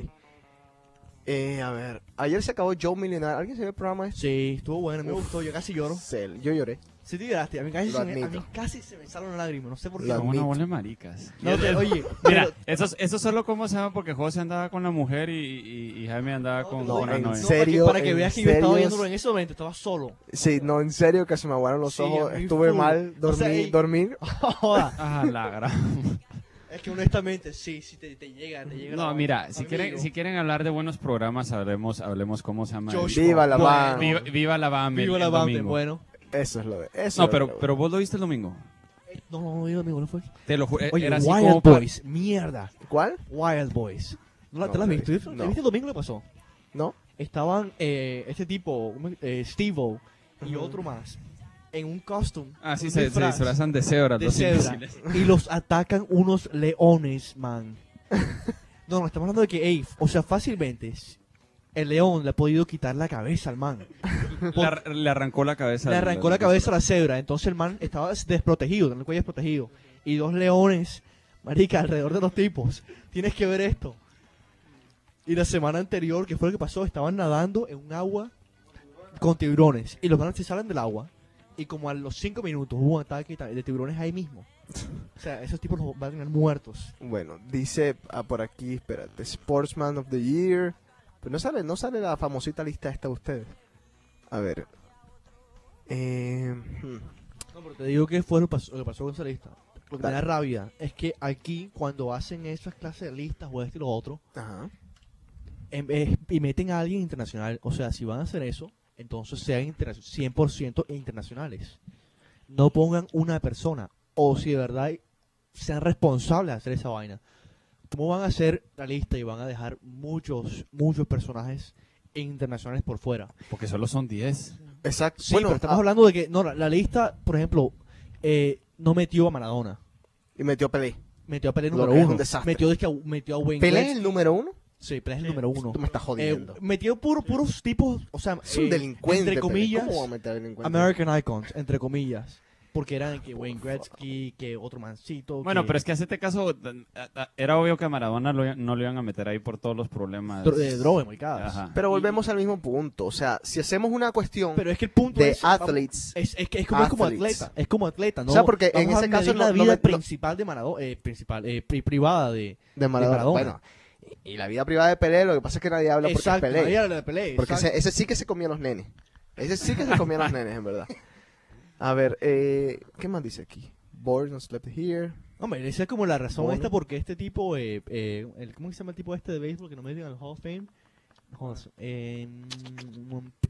Eh, a ver, ayer se acabó Joe Millionaire. ¿Alguien se vio el programa este? Sí, estuvo bueno, me Uf. gustó. Yo casi lloro. Yo lloré. Sí, te lloraste. A mí casi, se me, a mí casi se me salen las lágrimas. No sé por qué. Lo Como una admito. bola de maricas. No, te- oye, Mira, eso, es- eso solo como se llama porque José andaba con la mujer y, y- y Jaime andaba con, no, con la en novia. no, serio, para que, para que en veas que yo estaba serio. viéndolo en ese momento, estaba solo. Sí, no, en serio, que se me aguaron los Sí, ojos. Estuve full. mal, O dormí, sea, y- dormir. Joda. Ah, la gran. es que honestamente, sí, sí te, te llega, te llega. la No, mira, si Amigo. quieren, si quieren hablar de buenos programas, hablemos, hablemos cómo se llama. Joshua. Viva la Bueno. banda. Viva, viva la BAM. Viva la el banda, domingo. bueno. Eso es lo de. Eso No, es pero, lo de- pero vos lo viste el domingo. Eh, No, no, no, amigo, no fue. Te lo juro. Oye, era así Wild para- Boys, mierda. ¿Cuál? Wild Boys. ¿No la, No, ¿Te la has no visto? he ¿Te visto. viste el domingo le pasó? ¿No? Estaban eh, este tipo, eh, Steve y Ujú. otro más, en un costume. Ah, sí, se, se disfraz disfrazan de cebras de los cebra. Y los atacan unos leones, man. No, no, estamos hablando de que, ey, o sea, fácilmente, el león le ha podido quitar la cabeza al man. Le, ar- le arrancó la cabeza. Le arrancó la cabeza a la cebra, entonces el man estaba desprotegido, tenía el cuello desprotegido. Y dos leones, marica, alrededor de los tipos. Tienes que ver esto. Y la semana anterior, ¿qué fue lo que pasó? Estaban nadando en un agua con tiburones. Y los manes se salen del agua. Y como a los cinco minutos hubo un ataque de tiburones ahí mismo. O sea, esos tipos los van a tener muertos. Bueno, dice ah, por aquí, espérate, Sportsman of the Year. Pero no sale, no sale la famosita lista esta de ustedes. A ver. Eh, hmm. No, pero te digo que fue lo, que pasó con esa lista. Lo que me da rabia es que aquí, cuando hacen esas clases de listas o esto y lo otro, Ajá. en vez- y meten a alguien internacional, o sea, si van a hacer eso, entonces sean interna- 100% internacionales. No pongan una persona, o si de verdad sean responsables de hacer esa vaina. ¿Cómo van a hacer la lista y van a dejar muchos, muchos personajes internacionales por fuera? Porque solo son 10. Exacto. Sí, bueno, pero estamos ah, hablando de que, no, la, la lista, por ejemplo, eh, no metió a Maradona. y metió Pelé. Metió a Pelé Lo número que es un uno. desastre. Metió, es que a- metió a Wayne ¿Pelé es Gretzky. el número uno? Sí, Pelé es el número uno. Tú me estás Eh, jodiendo. metió puro, puros tipos, o sea, es un eh, delincuente. entre Pelé. comillas, ¿Cómo va a meter delincuente? American Icons, entre comillas. Porque eran que Wayne Gretzky, que otro mancito. Bueno, que- pero es que hacete caso, a- a- era obvio que a Maradona lo- no lo iban a meter ahí por todos los problemas. Dro- de droga, maricadas. Ajá. Pero volvemos al mismo punto. O sea, si hacemos una cuestión Pero es que el punto de es, vamos, athletes, es, es que es como, es como Athletes. atleta, es como atleta, ¿no? O sea, porque en Vamos ese caso medir la no- vida no- principal de Maradona, eh, principal, eh, pri- privada de, de Maradona. Maradona. Bueno, y la vida privada de Pelé, lo que pasa es que nadie habla porque Exacto, es Pelé. nadie habla de Pelé, Porque ese, ese sí que se comía a los nenes. Ese sí que se comía a los nenes, en verdad. A ver, eh, ¿qué más dice aquí? Born slept here. Hombre, esa es como la razón Bono. esta porque este tipo, eh, eh, el, ¿cómo se llama el tipo este de béisbol que no meten al Hall of Fame? Joder, eh,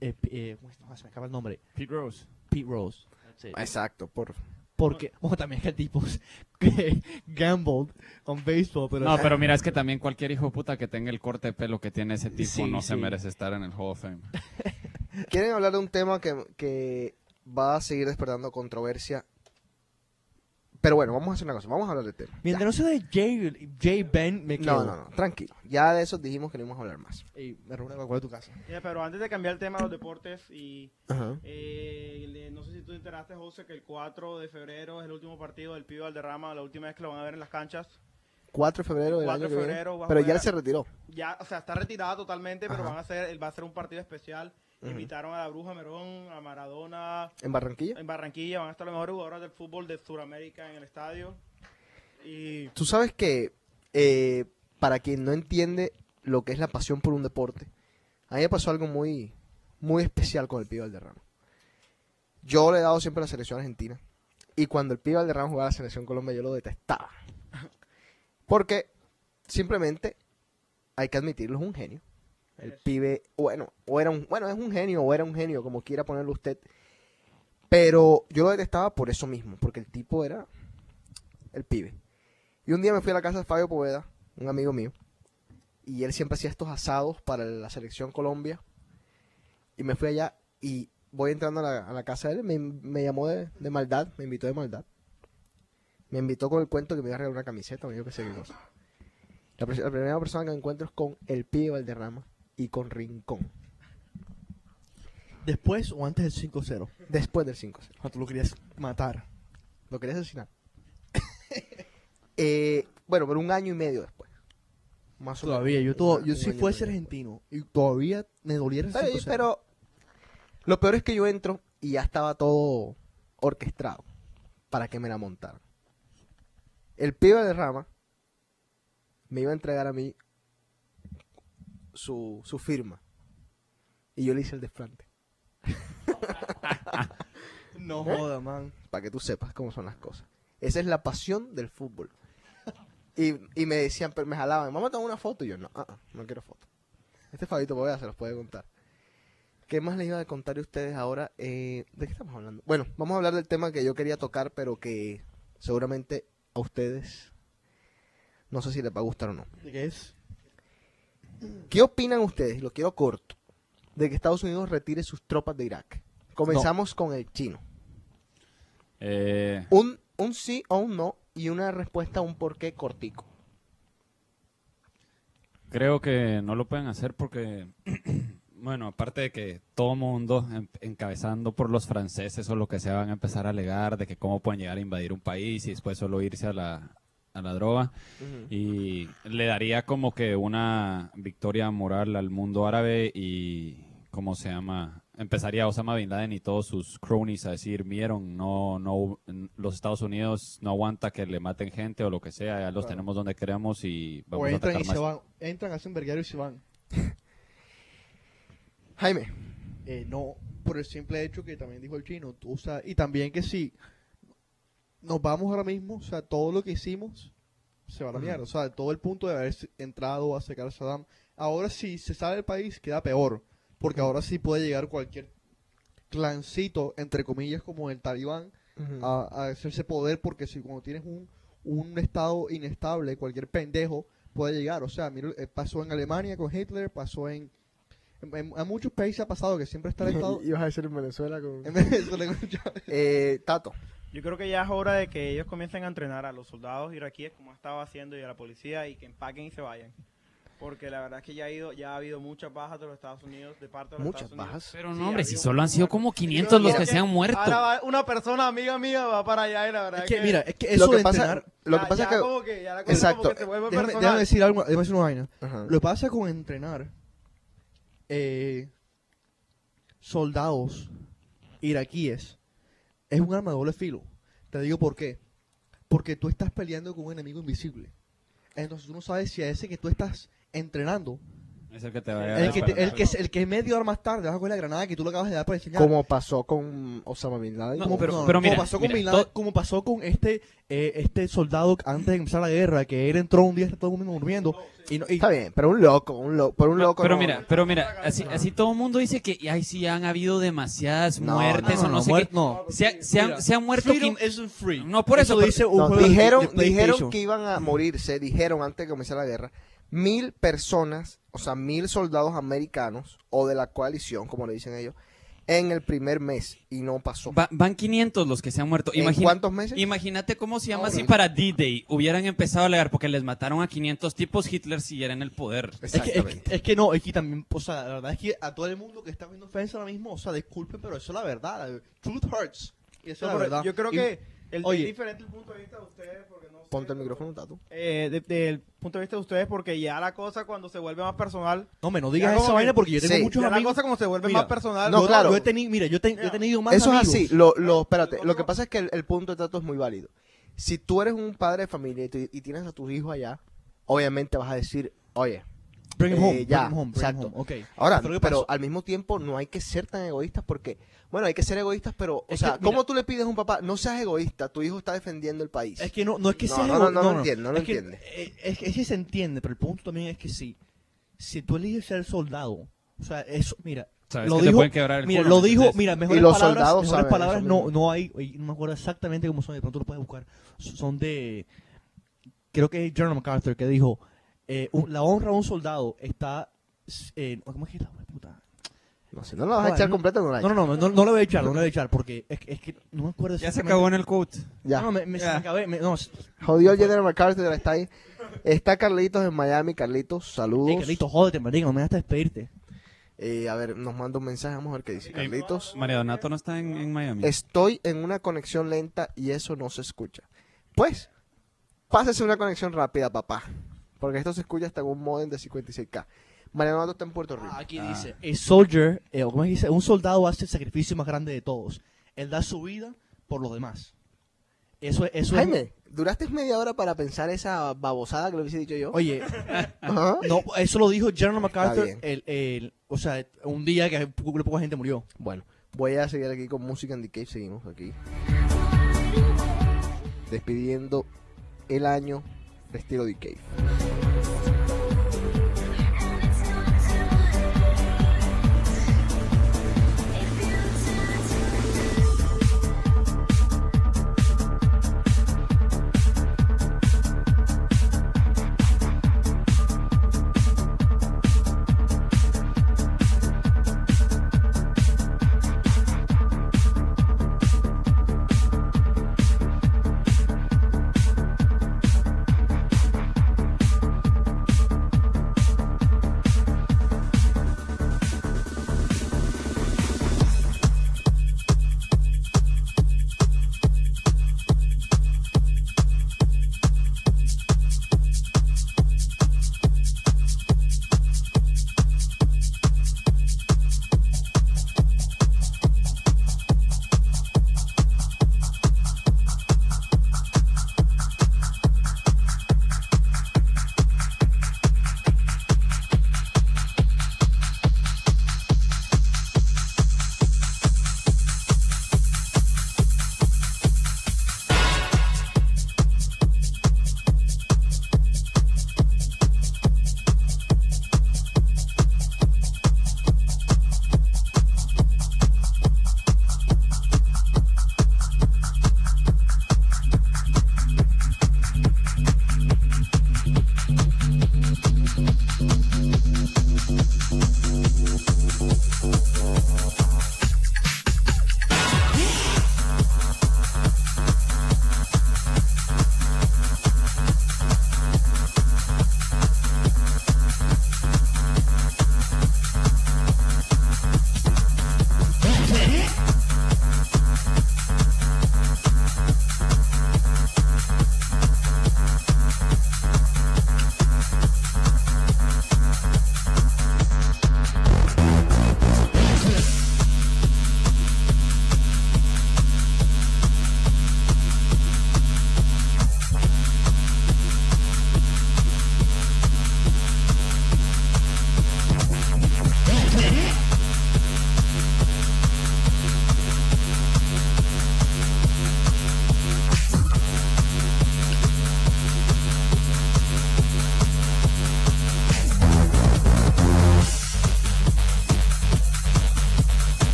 eh, ¿cómo se me acaba el nombre. Pete Rose. Pete Rose. Exacto, por... Porque, bueno, también es que el tipo que gambled on baseball, pero... No, pero mira, es que también cualquier hijo de puta que tenga el corte de pelo que tiene ese tipo Sí, no se merece estar en el Hall of Fame. Quieren hablar de un tema que, que va a seguir despertando controversia. Pero bueno, vamos a hacer una cosa. Vamos a hablar del tema. Mientras no sea de Jay, Jay Ben, me quedo. No, no, no, tranquilo. Ya de eso dijimos que no íbamos a hablar más. Ey, me reúne con de tu casa. Ya, pero antes de cambiar el tema de los deportes y eh, le- no sé si tú te enteraste, José, que el 4 de febrero es el último partido del Pibe Valderrama, la última vez que lo van a ver en las canchas. 4 de febrero del 4 año de que viene. febrero va a Pero ya él se retiró. Ya, o sea, está retirada totalmente, pero Ajá. van a hacer, él va a ser un partido especial. Invitaron a la Bruja Merón, a Maradona, ¿En Barranquilla? en Barranquilla, van a estar los mejores jugadores del fútbol de Sudamérica en el estadio. Y Tú sabes que, eh, para quien no entiende lo que es la pasión por un deporte, a mí me pasó algo muy, muy especial con el Pibe Valderrama. Yo le he dado siempre a la selección argentina. Y cuando el Pibe Valderrama jugaba a la selección Colombia, yo lo detestaba. Porque simplemente hay que admitirlo, es un genio. El pibe, bueno, o era un, bueno, es un genio, o era un genio, como quiera ponerlo usted. Pero yo lo detestaba por eso mismo, porque el tipo era el pibe. Y un día me fui a la casa de Fabio Poveda, un amigo mío, y él siempre hacía estos asados para la selección Colombia. Y me fui allá y voy entrando a la, a la casa de él, me, me llamó de, de maldad, me invitó de maldad. Me invitó con el cuento que me iba a regalar una camiseta, o yo qué sé qué cosa. La, la primera persona que me encuentro es con el pibe Valderrama y con Rincón. ¿Después o antes del 5-0? Después del 5-0. O sea, tú lo querías matar. Lo quería asesinar. Eh, bueno, pero un año y medio después. Más o Todavía, menos. yo, todo, yo si fuese argentino y todavía me doliera el Pero, 5-0. pero lo peor es que yo entro y ya estaba todo orquestado para que me la montaran. El pibe de rama me iba a entregar a mí su, su firma. Y yo le hice el desplante. No joda, man. Para que tú sepas cómo son las cosas. Esa es la pasión del fútbol. Y, y me decían, pero me jalaban, vamos a tomar una foto. Y yo, no, ah, ah, no quiero foto. Este Fabito Poveda se los puede contar. ¿Qué más les iba a contar a ustedes ahora? Eh, ¿De qué estamos hablando? Bueno, vamos a hablar del tema que yo quería tocar, pero que seguramente a ustedes no sé si les va a gustar o no. ¿De qué es? ¿Qué opinan ustedes? Lo quiero corto. De que Estados Unidos retire sus tropas de Irak. Comenzamos con el chino. Eh, Un, un sí o un no y una respuesta, un por qué cortico. Creo que no lo pueden hacer porque, bueno, aparte de que todo mundo, em- encabezando por los franceses o lo que sea, van a empezar a alegar de que cómo pueden llegar a invadir un país y después solo irse a la, a la droga. Y le daría como que una victoria moral al mundo árabe y, ¿cómo se llama? Empezaría Osama Bin Laden y todos sus cronies a decir, vieron, no, no, los Estados Unidos no aguanta que le maten gente o lo que sea, ya los Claro. tenemos donde queremos y vamos a entran atacar y más. se van. Entran, hacen verguero y se van. Jaime, Eh, no, por el simple hecho que también dijo el chino. tú, o sea, y también que si nos vamos ahora mismo, o sea, todo lo que hicimos se va a la mierda. O sea, todo el punto de haber entrado a sacar a Saddam. Ahora si se sale del país queda peor. Porque ahora sí puede llegar cualquier clancito, entre comillas, como el talibán, a, a hacerse poder. Porque si cuando tienes un, un estado inestable, cualquier pendejo puede llegar. O sea, mira, eh, pasó en Alemania con Hitler, pasó en... En, muchos países ha pasado que siempre está el estado... ibas a decir en Venezuela con... en Venezuela, con Chávez. Eh, Tato, Yo creo que ya es hora de que ellos comiencen a entrenar a los soldados iraquíes como estaba haciendo y a la policía y que empaquen y se vayan. Porque la verdad es que ya ha, ido, ya ha habido muchas bajas de los Estados Unidos, de parte de los muchas Estados Unidos. bajas. Pero Sí, no, hombre, ha si solo han sido como 500 los que se han muerto. Ahora va una persona amiga mía va para allá y la verdad Es que, mira, es que Lo eso que de pasa, entrenar... lo ya- que pasa ya es que... como que ya la cosa Exacto. como que se vuelve Déjame, personal. déjame decir algo, déjame decir una vaina. Ajá. Lo que pasa con entrenar eh, soldados iraquíes es un arma de doble filo. Te digo por qué. Porque tú estás peleando con un enemigo invisible. Entonces tú no sabes si a ese que tú estás entrenando, Es el que te va a el que, te- el que, es- el que medio hora más tarde vas a coger la granada que tú le acabas de dar para enseñar. Como pasó con Osama Bin Laden. No, como, pero- no, pero como mira, pasó con mira, Bin Laden, todo- como pasó con este eh, este soldado antes de empezar la guerra, que él entró un día está todo el mundo durmiendo y, no- y- Está bien, pero un loco, un loco, por un loco Pero no- mira, pero mira, así, así todo el mundo dice que ay, sí han habido demasiadas No, muertes no, o no, no, sé muer- qué. no. Se, ha- se han, se han muerto freedom isn't free. No, por eso, pero- dice un No, juego de- dijeron, de PlayStation. dijeron que iban a morirse, dijeron antes de comenzar la guerra, mil personas, o sea, mil soldados americanos o de la coalición, como le dicen ellos, en el primer mes y no pasó. Va- van 500 los que se han muerto. ¿En Imagina- cuántos meses? Imagínate cómo se llama No, si no. para D-Day hubieran empezado a alegar porque les mataron a 500 tipos, Hitler siguiera en el poder. Es que, es, que, Exactamente. es que no, es que también, o sea, la verdad es que a todo el mundo que está viendo ofensa ahora mismo, o sea, disculpen, pero eso es la verdad. Truth hurts. Y eso No, es la verdad. Yo creo Y- que el, oye. es diferente el punto de vista de ustedes porque Ponte el micrófono, Tato. eh, de- del punto de vista de ustedes porque ya la cosa cuando se vuelve más personal No, me no digas esa vaina que- porque yo tengo sí, muchos ya la amigos. cosa como se vuelve Mira, más personal No, yo, claro. Yo he tenido, mira, yo, te- yo he tenido más Eso es amigos. así. Lo, lo, espérate, lo que pasa es que el, el punto de Tato es muy válido. Si tú eres un padre de familia y, tú- y tienes a tus hijos allá, obviamente vas a decir, oye, Bring Eh, home, bring home, bring exacto. home, ok. Ahora, Pero al mismo tiempo no hay que ser tan egoístas porque, bueno, hay que ser egoístas, pero, o Es sea, que, mira- ¿cómo tú le pides a un papá, no seas egoísta, tu hijo está defendiendo el país? Es que no, no es que No, sea no, ego- no, no lo entiendo, no lo es que, entiende. eh, Es, que- es que se entiende, pero el punto también es que sí. Si tú eliges ser soldado, o sea, eso, mira, Sabes lo que te dijo, pueden quebrar el mira, culo, lo dijo, mira, mejores los palabras, soldados mejores palabras no, no hay, oye, no me acuerdo exactamente cómo son, de pronto lo puedes buscar. Son de, creo que es General MacArthur que dijo, eh, un- la honra a un soldado está, eh, ¿cómo es que la puta? No sé, no la vas a echar no- completa, no la No, no, no, no, no le voy a echar, no le voy a echar, porque es, que- es que no me acuerdo Ya se acabó en el quote. Ya. No, me, me, Ya. acabé, me- no, Jodió el General MacArthur, está ahí. Está Carlitos en Miami. Carlitos, saludos. Ey, Carlito, jódete, marica, no me dejaste despedirte. Eh, a ver, nos manda un mensaje, vamos a ver qué dice. Carlitos. María Donato no está en, en Miami. Estoy en una conexión lenta y eso no se escucha. Pues, pásese una conexión rápida, papá. Porque esto se escucha hasta en un modem de 56K. Mariano Donato está en Puerto Rico. Ah, aquí dice, a soldier, eh, o ¿cómo se dice? Un soldado hace el sacrificio más grande de todos. Él da su vida por los demás. Eso, es- eso es... Jaime, duraste media hora para pensar esa babosada que lo hubiese dicho yo. Oye, Ajá. no, eso lo dijo General MacArthur, el, el, o sea, un día que poca poca gente murió. Bueno, voy a seguir aquí con música en The Cave. Seguimos aquí. Despidiendo el año de estilo The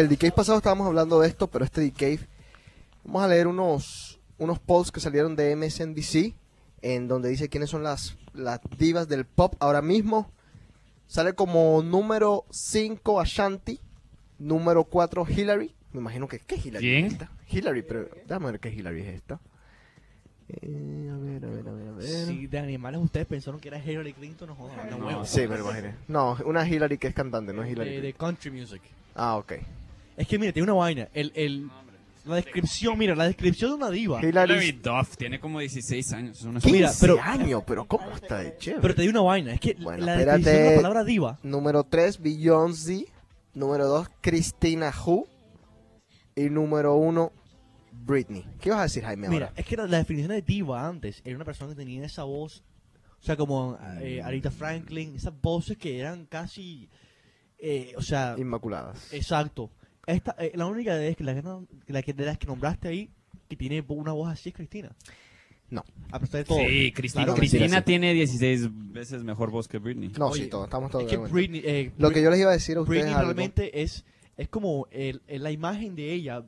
el Decay pasado estábamos hablando de esto, pero este Decay, vamos a leer unos, unos posts que salieron de MSNBC, en donde dice quiénes son las, las divas del pop ahora mismo. Sale como número 5 Ashanti, número 4 Hillary. Me imagino que, ¿qué Hillary ¿Quién? es esta? Hillary, pero déjame ver qué Hillary es esta. Eh, a ver, a ver, a ver, a ver. Si de animales ustedes pensaron que era Hillary Clinton, no jodan, no, No. Sí, me lo imaginé. No, una Hillary que es cantante, no es Hillary. de, de country music. Ah, ok. Es que mira, tiene una vaina. El, el, la descripción, mira, la descripción de una diva. Hilary Duff tiene como 16 años. Es una 15 Mira, pero- años, pero ¿cómo está de chévere? Pero te digo una vaina, es que Bueno, la espérate. descripción de la palabra diva. Número 3, Beyoncé. Número 2, Christina Hu. Y número 1, Britney. ¿Qué vas a decir, Jaime, Mira, ahora? es que la, la definición de diva antes era una persona que tenía esa voz, o sea, como eh, Aretha Franklin, esas voces que eran casi, eh, o sea, Inmaculadas. exacto. Esta, eh, la única de, que la, que no- la que de las que nombraste ahí que tiene una voz así es Cristina. No. A pesar de todo. Sí, Cristina, Claro, Cristina sí. tiene 16 veces mejor voz que Britney. No, Oye, sí, todo, estamos todos Es de que acuerdo. Britney, eh, Lo que yo les iba a decir a ustedes Britney algo. realmente es, es como el, el- la imagen de ella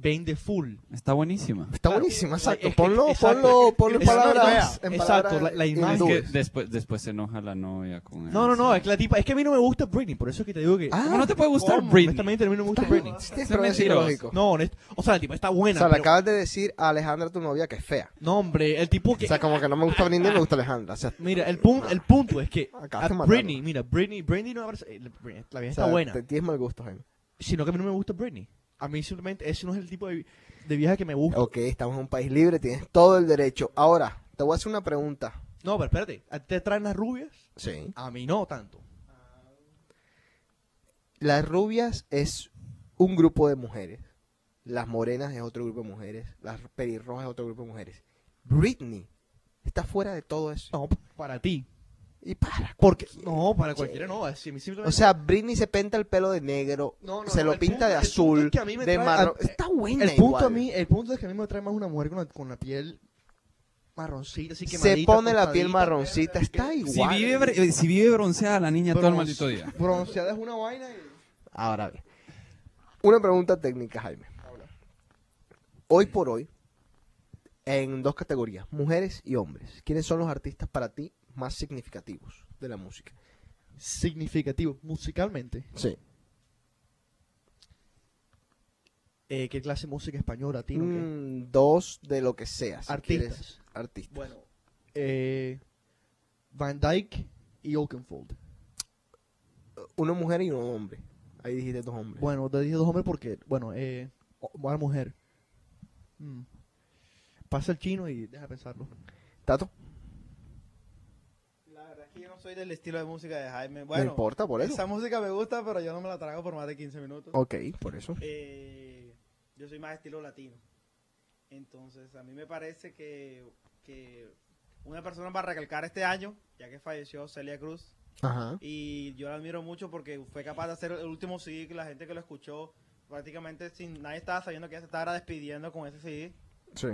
vende full. Está buenísima. Está Claro. buenísima, exacto. Es que- ponlo, exacto. ponlo, ponlo en palabras. en exacto, palabras la- la imagen. Es que después, después se enoja la novia con él. No, no, no, es que la tipa, es que a mí no me gusta Britney, por eso es que te digo que... Ah, ¿Cómo no te puede gustar ¿Cómo? Britney? Honestamente, a mí no me gusta Britney. Tienes Son problemas mentirosos. psicológicos. No, honest- o sea, la tipa está O buena, sea, le pero- acabas de decir a Alejandra, tu novia, que es fea. No, hombre, el tipo que... O sea, como que no me gusta Britney, me gusta Alejandra. O sea, Mira, el, pun- el punto es que Acabas a. Britney, mira, Britney, Britney no eh, Britney, La vieja o sea, está buena, te tienes mal gusto, Jaime. sino que a mí no me gusta Britney. A mí simplemente ese no es el tipo de, de vieja que me gusta. Ok, estamos en un país libre, tienes todo el derecho. Ahora, te voy a hacer una pregunta. No, pero espérate, ¿a ti te traen las rubias? Sí. A mí no tanto. Las rubias es un grupo de mujeres. Las morenas es otro grupo de mujeres. Las pelirrojas es otro grupo de mujeres. Britney está fuera de todo eso. No, para ti. Y para. Porque, no, para cualquiera no. así, O sea, Britney se pinta el pelo de negro, No, no, se no, lo pinta punto- de azul, es que a mí me de trae- marrón. Está buena el punto igual. a mí, el punto es que a mí me atrae más una mujer con la, con la piel marroncita, así que se pone la piel marroncita, está Si igual. vive, bre- si vive bronceada la niña todo el maldito día. Bronceada es una vaina y... Ahora bien, una pregunta técnica, Jaime. Hoy por hoy, en dos categorías, mujeres y hombres, ¿quiénes son los artistas para ti más significativos de la música? significativo musicalmente. Sí. Eh, ¿Qué clase de música española, qué? Mm, dos de lo que sea. si Artistas. quieres, Artistas. Bueno, eh, Van Dyke y Oakenfold. Una mujer y un hombre. Ahí dijiste dos hombres. Bueno, te dije dos hombres porque, bueno, eh, mujer. Mm. Pasa el chino y deja pensarlo. Tato, que yo no soy del estilo de música de Jaime. no Bueno, importa por eso. esa música me gusta, pero yo no me la trago por más de 15 minutos. Ok, por eso. Eh, yo soy más estilo latino. Entonces, a mí me parece que, que una persona para recalcar este año, ya que falleció Celia Cruz, Ajá. y yo la admiro mucho porque fue capaz de hacer el último CD que la gente que lo escuchó, prácticamente sin nadie estaba sabiendo que ella se estaba despidiendo con ese CD. Sí.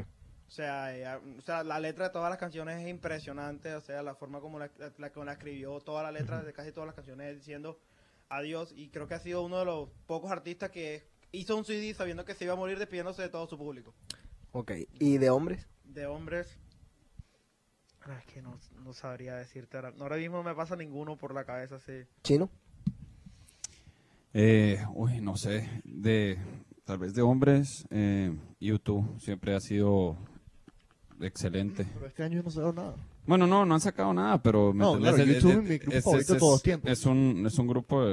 O sea, ella- o sea, la letra de todas las canciones es impresionante, o sea, la forma como la, la, la- como la escribió, toda la letra de casi todas las canciones diciendo adiós, y creo que ha sido uno de los pocos artistas que hizo un CD sabiendo que se iba a morir despidiéndose de todo su público. Ok. ¿Y de hombres? De hombres, ah, es que no, no sabría decirte, ahora, ahora mismo no me pasa ninguno por la cabeza, sí. ¿Chino? Eh, uy, no sé. De, tal vez de hombres, eh, YouTube siempre ha sido excelente. Pero este año no se nada. Bueno, no, no han sacado nada, pero... ¿me No, claro, YouTube es- es mi grupo es- favorito de es- todos los tiempos. Es un, es un grupo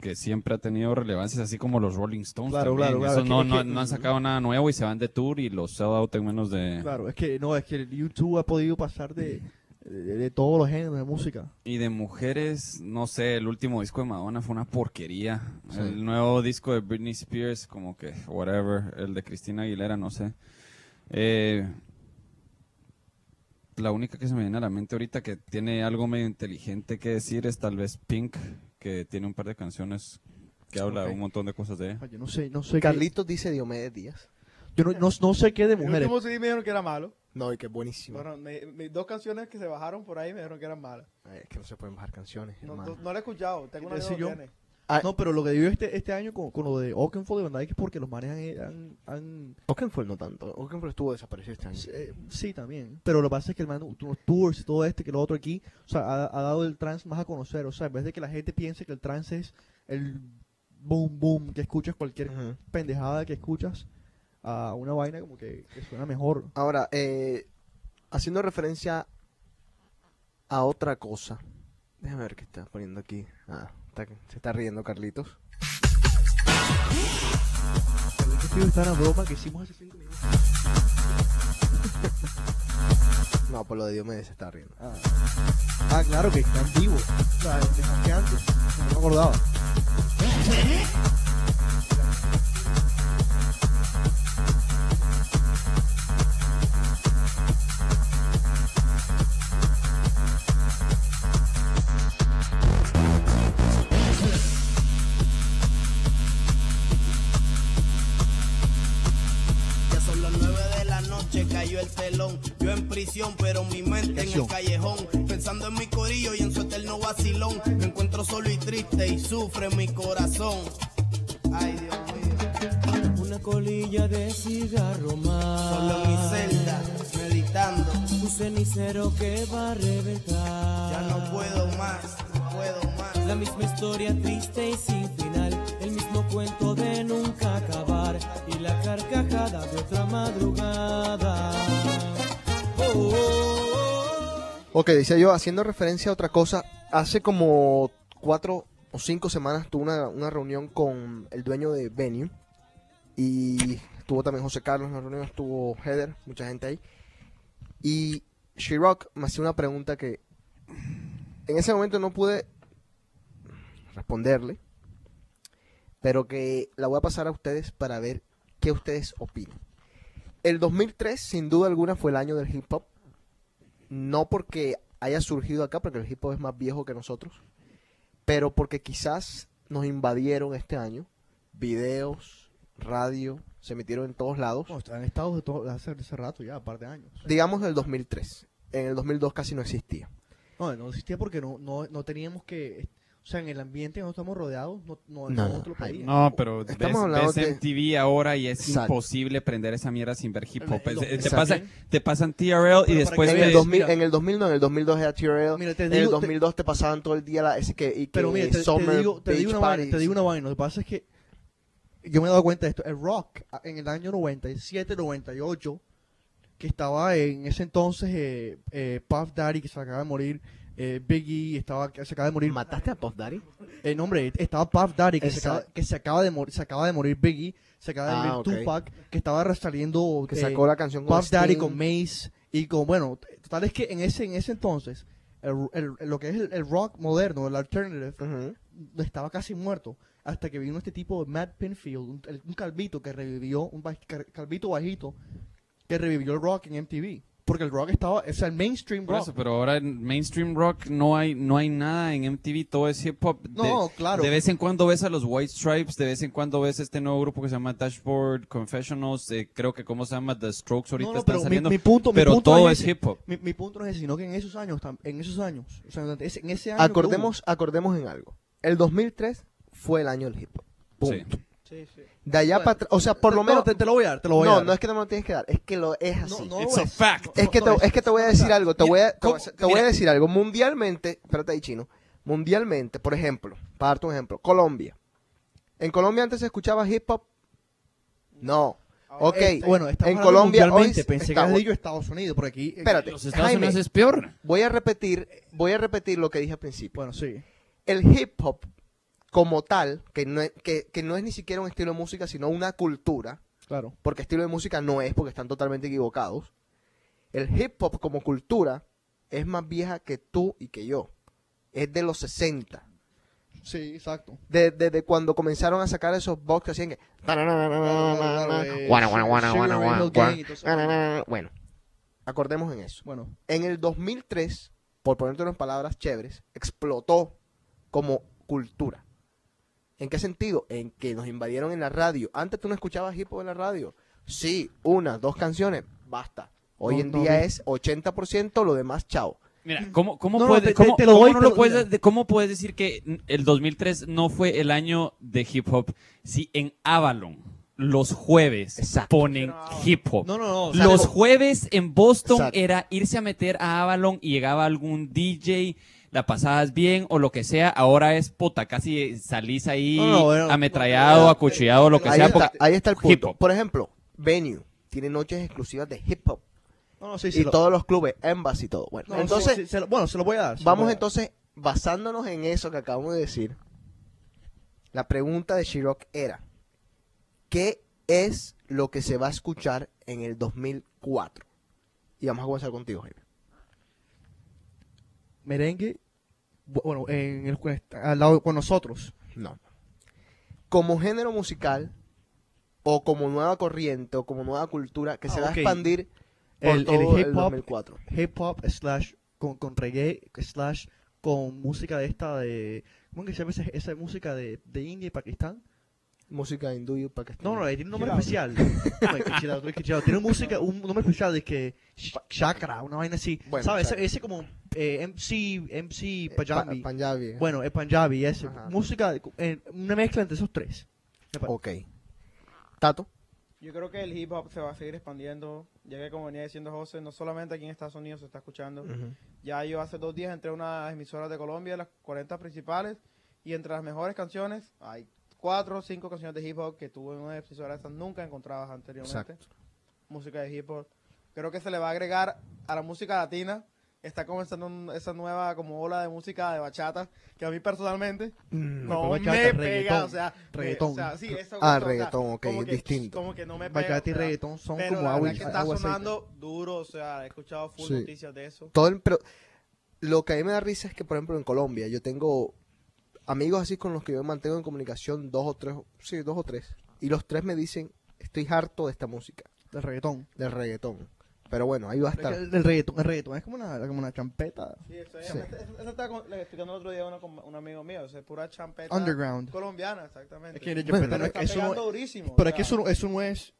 que siempre ha tenido relevancia, así como los Rolling Stones Claro, también. claro, claro, Esos no, no, no han sacado nada nuevo y se van de tour y los sell out en menos de... Claro, es que no, es que el YouTube ha podido pasar de, de, de todos los géneros de música. Y de mujeres, no sé, el último disco de Madonna fue una porquería. Sí. El nuevo disco de Britney Spears, como que, whatever. El de Cristina Aguilera, no sé. Eh, la única que se me viene a la mente ahorita que tiene algo medio inteligente que decir es tal vez Pink, que tiene un par de canciones que habla Ok. un montón de cosas de ella. Yo no sé, no sé qué, Carlitos dice Diomedes Díaz. yo no, no, no sé qué de El mujeres. último CD me dijeron que era malo. No, y que buenísimo. Bueno, me- me- dos canciones que se bajaron por ahí me dijeron que eran malas. Ay, es que no se pueden bajar canciones, No, no, no la he escuchado, tengo una ¿Qué yo? Ah, No, pero lo que dio este, este año con, con lo de Oakenfold y Van Dyke es porque los manes han, han- han- Oakenfold no tanto. Oakenfold estuvo desaparecido este año. eh, sí, también. Pero lo que pasa es que el man, los tours y todo este, que lo otro aquí, o sea, ha, ha dado el trance más a conocer. O sea, en vez de que la gente piense que el trance es el boom, boom, que escuchas cualquier pendejada que escuchas, a una vaina como que, que suena mejor. Ahora, eh, haciendo referencia a otra cosa. Déjame ver qué está poniendo aquí. Ah, está- se está riendo Carlitos. Está la broma que hicimos hace cinco minutos. No, por lo de Diomedes se está riendo. Ah, Ah, claro que están vivos. O sea, que antes. No me acordaba. Ya Yo en prisión, pero mi mente en el callejón. Pensando en mi corillo y en su eterno vacilón. Me encuentro solo y triste y sufre mi corazón. Ay, Dios mío. Una colilla de cigarro más. Solo en mi celda, meditando. Un cenicero que va a reventar. Ya no puedo más, no puedo más. La misma historia triste y sin final. El mismo cuento de nunca acabar. Y la carcajada de otra madrugada. Ok, decía yo, haciendo referencia a otra cosa, hace como cuatro o cinco semanas tuve una, una reunión con el dueño de Venue y estuvo también José Carlos en la reunión, estuvo Heather, mucha gente ahí. Y She-Rock me hacía una pregunta que en ese momento no pude responderle, pero que la voy a pasar a ustedes para ver qué ustedes opinan. El 2003, sin duda alguna, fue el año del hip hop. No porque haya surgido acá, porque el hip hop es más viejo que nosotros, pero porque quizás nos invadieron este año. Videos, radio, se metieron en todos lados. No, han estado de todo- hace, hace rato ya, un par de años. Digamos del 2003. En el 2002 casi no existía. No, no existía porque no, no, no teníamos que... O sea, en el ambiente donde estamos rodeados, no, no, No, no lo. No, pero ves, Estamos hablando ves de- MTV ahora y es Exacto. imposible prender esa mierda sin ver hip hop. El- el- Es- te, pasa, te pasan TRL y después En que el, ves- 2000, mira. en el 2000 no, en el 2002 era TRL. Mira, te en el digo- te- 2002 te pasaban todo el día la, ese que, y que Pero mira, te, Summer digo, te digo una vaina, te digo una vaina. Lo que pasa es que yo me he dado cuenta de esto. El rock en el año 97, 98, que estaba en ese entonces eh, eh, Puff Daddy, que se acaba de morir, eh, Biggie, estaba, se acaba de morir. ¿Mataste a Puff Daddy? Eh, no, hombre, estaba Puff Daddy, que, se acaba, que se acaba de morir, se acaba de morir Biggie, se acaba de Ah, morir. Tupac, que estaba saliendo Que eh, sacó la canción con Puff Daddy con Mace y con bueno, total es que en ese en ese entonces el- el- lo que es el, el rock moderno, el alternative, estaba casi muerto hasta que vino este tipo de Matt Pinfield, un, un calvito que revivió, un baj- calvito bajito que revivió el rock en MTV, porque el rock estaba, o sea, el mainstream Por rock. eso, pero ahora en mainstream rock no hay no hay nada en MTV, todo es hip hop. De- No, claro. De vez en cuando ves a los White Stripes, de vez en cuando ves este nuevo grupo que se llama Dashboard Confessionals, eh, creo que cómo se llama The Strokes ahorita No, no, están pero saliendo, mi punto- mi pero punto todo es ese. hip hop. Mi, mi punto no es ese, sino que en esos años, en esos años, o sea, en ese año Acordemos, acordemos en algo. El 2003 fue el año del hip hop. Punto. Sí, sí. De allá para atrás, o sea, por lo No, menos... te, te lo voy a dar, te lo voy a no, dar. no es que no me lo tienes que dar, es que lo es así. No, no It's a es. fact. Es, que no te, es que te voy a decir algo, te Mira, voy a, te, ¿cómo- voy a- te voy a mira. decir algo. Mundialmente, espérate ahí, chino. Mundialmente, por ejemplo, para darte un ejemplo, Colombia. ¿En Colombia antes se escuchaba hip hop? No. Ok, Eh, bueno, en Colombia hoy mundialmente, pensé que está- habías dicho Estados Unidos, por aquí. eh, Espérate, Los Estados Jaime, Unidos es peor. voy a repetir, voy a repetir lo que dije al principio. Bueno, sí. el hip hop como tal, que no, es, que, que no es ni siquiera un estilo de música, sino una cultura, Claro. porque estilo de música no es, porque están totalmente equivocados. El hip hop como cultura es más vieja que tú y que yo. Es de los 60. Sí, exacto. De- Desde cuando comenzaron a sacar esos box que hacían que... Bueno, acordemos en eso. Bueno, En el 2003, por ponerte unas palabras chéveres, explotó como cultura. ¿En qué sentido? En que nos invadieron en la radio. Antes tú no escuchabas hip hop en la radio. Sí, una, dos canciones, basta. Hoy No, en no, día es 80%, lo demás, chao. Mira, ¿cómo, cómo, No, no, puede- te- te- cómo- te lo cómo lo puedes, de- ¿Cómo puedes decir que el 2003 no fue el año de hip hop si en Avalon los jueves Exacto. ponen hip hop? no, no, no. o sea, Los jueves en Boston Exacto. era irse a meter a Avalon y llegaba algún DJ, la pasabas bien o lo que sea. Ahora es puta, casi salís ahí No, no, bueno, ametrallado, no, acuchillado, lo que Ahí sea. está, porque- ahí está el hip punto. hop. Por ejemplo, Venue tiene noches exclusivas de hip hop. no, sí, y lo- todos los clubes, Embassy y todo. Bueno, no, entonces, sí, sí, se lo- bueno, se lo voy a dar. Vamos a dar. entonces, basándonos en eso que acabamos de decir, la pregunta de Shirock era, ¿qué es lo que se va a escuchar en el 2004? Y vamos a comenzar contigo, Jaime. Merengue, bu- bueno, en el, al lado con nosotros. No. Como género musical, o como nueva corriente, o como nueva cultura, que se Ah, va ok. a expandir por El, el todo el, hip hop, 2004. hip hop slash con, con reggae slash con música de esta de ¿cómo que se llama esa, esa música de, de India y Pakistán? Música hindú y pakistán. No, no, tiene un nombre especial. No, es que chill out, es que chill out. Tiene música, un nombre especial de que chakra, una vaina así. Bueno, ¿Sabes? Ese, ese como eh, MC, MC Pa- Punjabi. Punjabi. bueno, es Punjabi, ese. Ajá. Música, eh, una mezcla entre esos tres. Ok. Tato. Yo creo que el hip hop se va a seguir expandiendo, ya que como venía diciendo José, no solamente aquí en Estados Unidos se está escuchando. Ujú. Ya yo hace dos días entré a unas emisoras de Colombia, las 40 principales, y entre las mejores canciones hay cuatro o cinco canciones de hip hop que tuve en una emisora esas nunca encontradas anteriormente. Exacto. Música de hip hop. Creo que se le va a agregar a la música latina. Está comenzando esa nueva como ola de música de bachata que a mí personalmente Mm, no bachata, me pega, o sea, me- reggaetón. o sea, sí, eso Ah, gusta, o sea, reggaetón, ok, como que- distinto. Como que no me pega. Bachata y o sea, reggaetón son pero como la agua y que está agua aceite. sonando duro, o sea, he escuchado full Sí. noticias de eso. Todo el- pero lo que a mí me da risa es que, por ejemplo, en Colombia yo tengo amigos así con los que yo me mantengo en comunicación, dos o tres, sí, dos o tres. Y los tres me dicen, estoy harto de esta música, del reggaetón. del reggaetón. Pero bueno, ahí va a Es que estar. El, el reggaetón, el reggaetón es como una, como una champeta. Sí, eso, Sí. eso- estaba con- le explicando el otro día a uno con- un amigo mío, o sea, pura champeta Underground. colombiana, exactamente. Es que la Bueno, champeta Pero no es está que eso no pegando es- durísimo. Pero o es que eso, no- eso no es.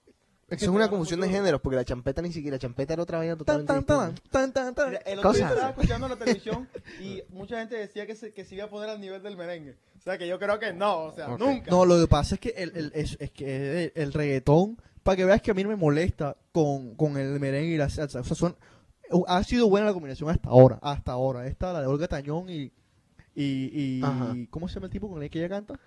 Eso es una confusión de géneros, porque la champeta ni siquiera, la champeta era otra vaina totalmente tan, tan, tan, tan, tan. Mira, el otro día estaba escuchando la televisión y mucha gente decía que se, que se iba a poner al nivel del merengue. O sea, que yo creo que no, o sea, nunca. No, lo que pasa es que el, el- es, es que el, el reggaetón, para que veas que a mí no me molesta con, con el merengue y la salsa. O sea, son, ha sido buena la combinación hasta ahora. Hasta ahora. Esta, la de Olga Tañón y. y, y ¿Cómo se llama el tipo con el que ella canta?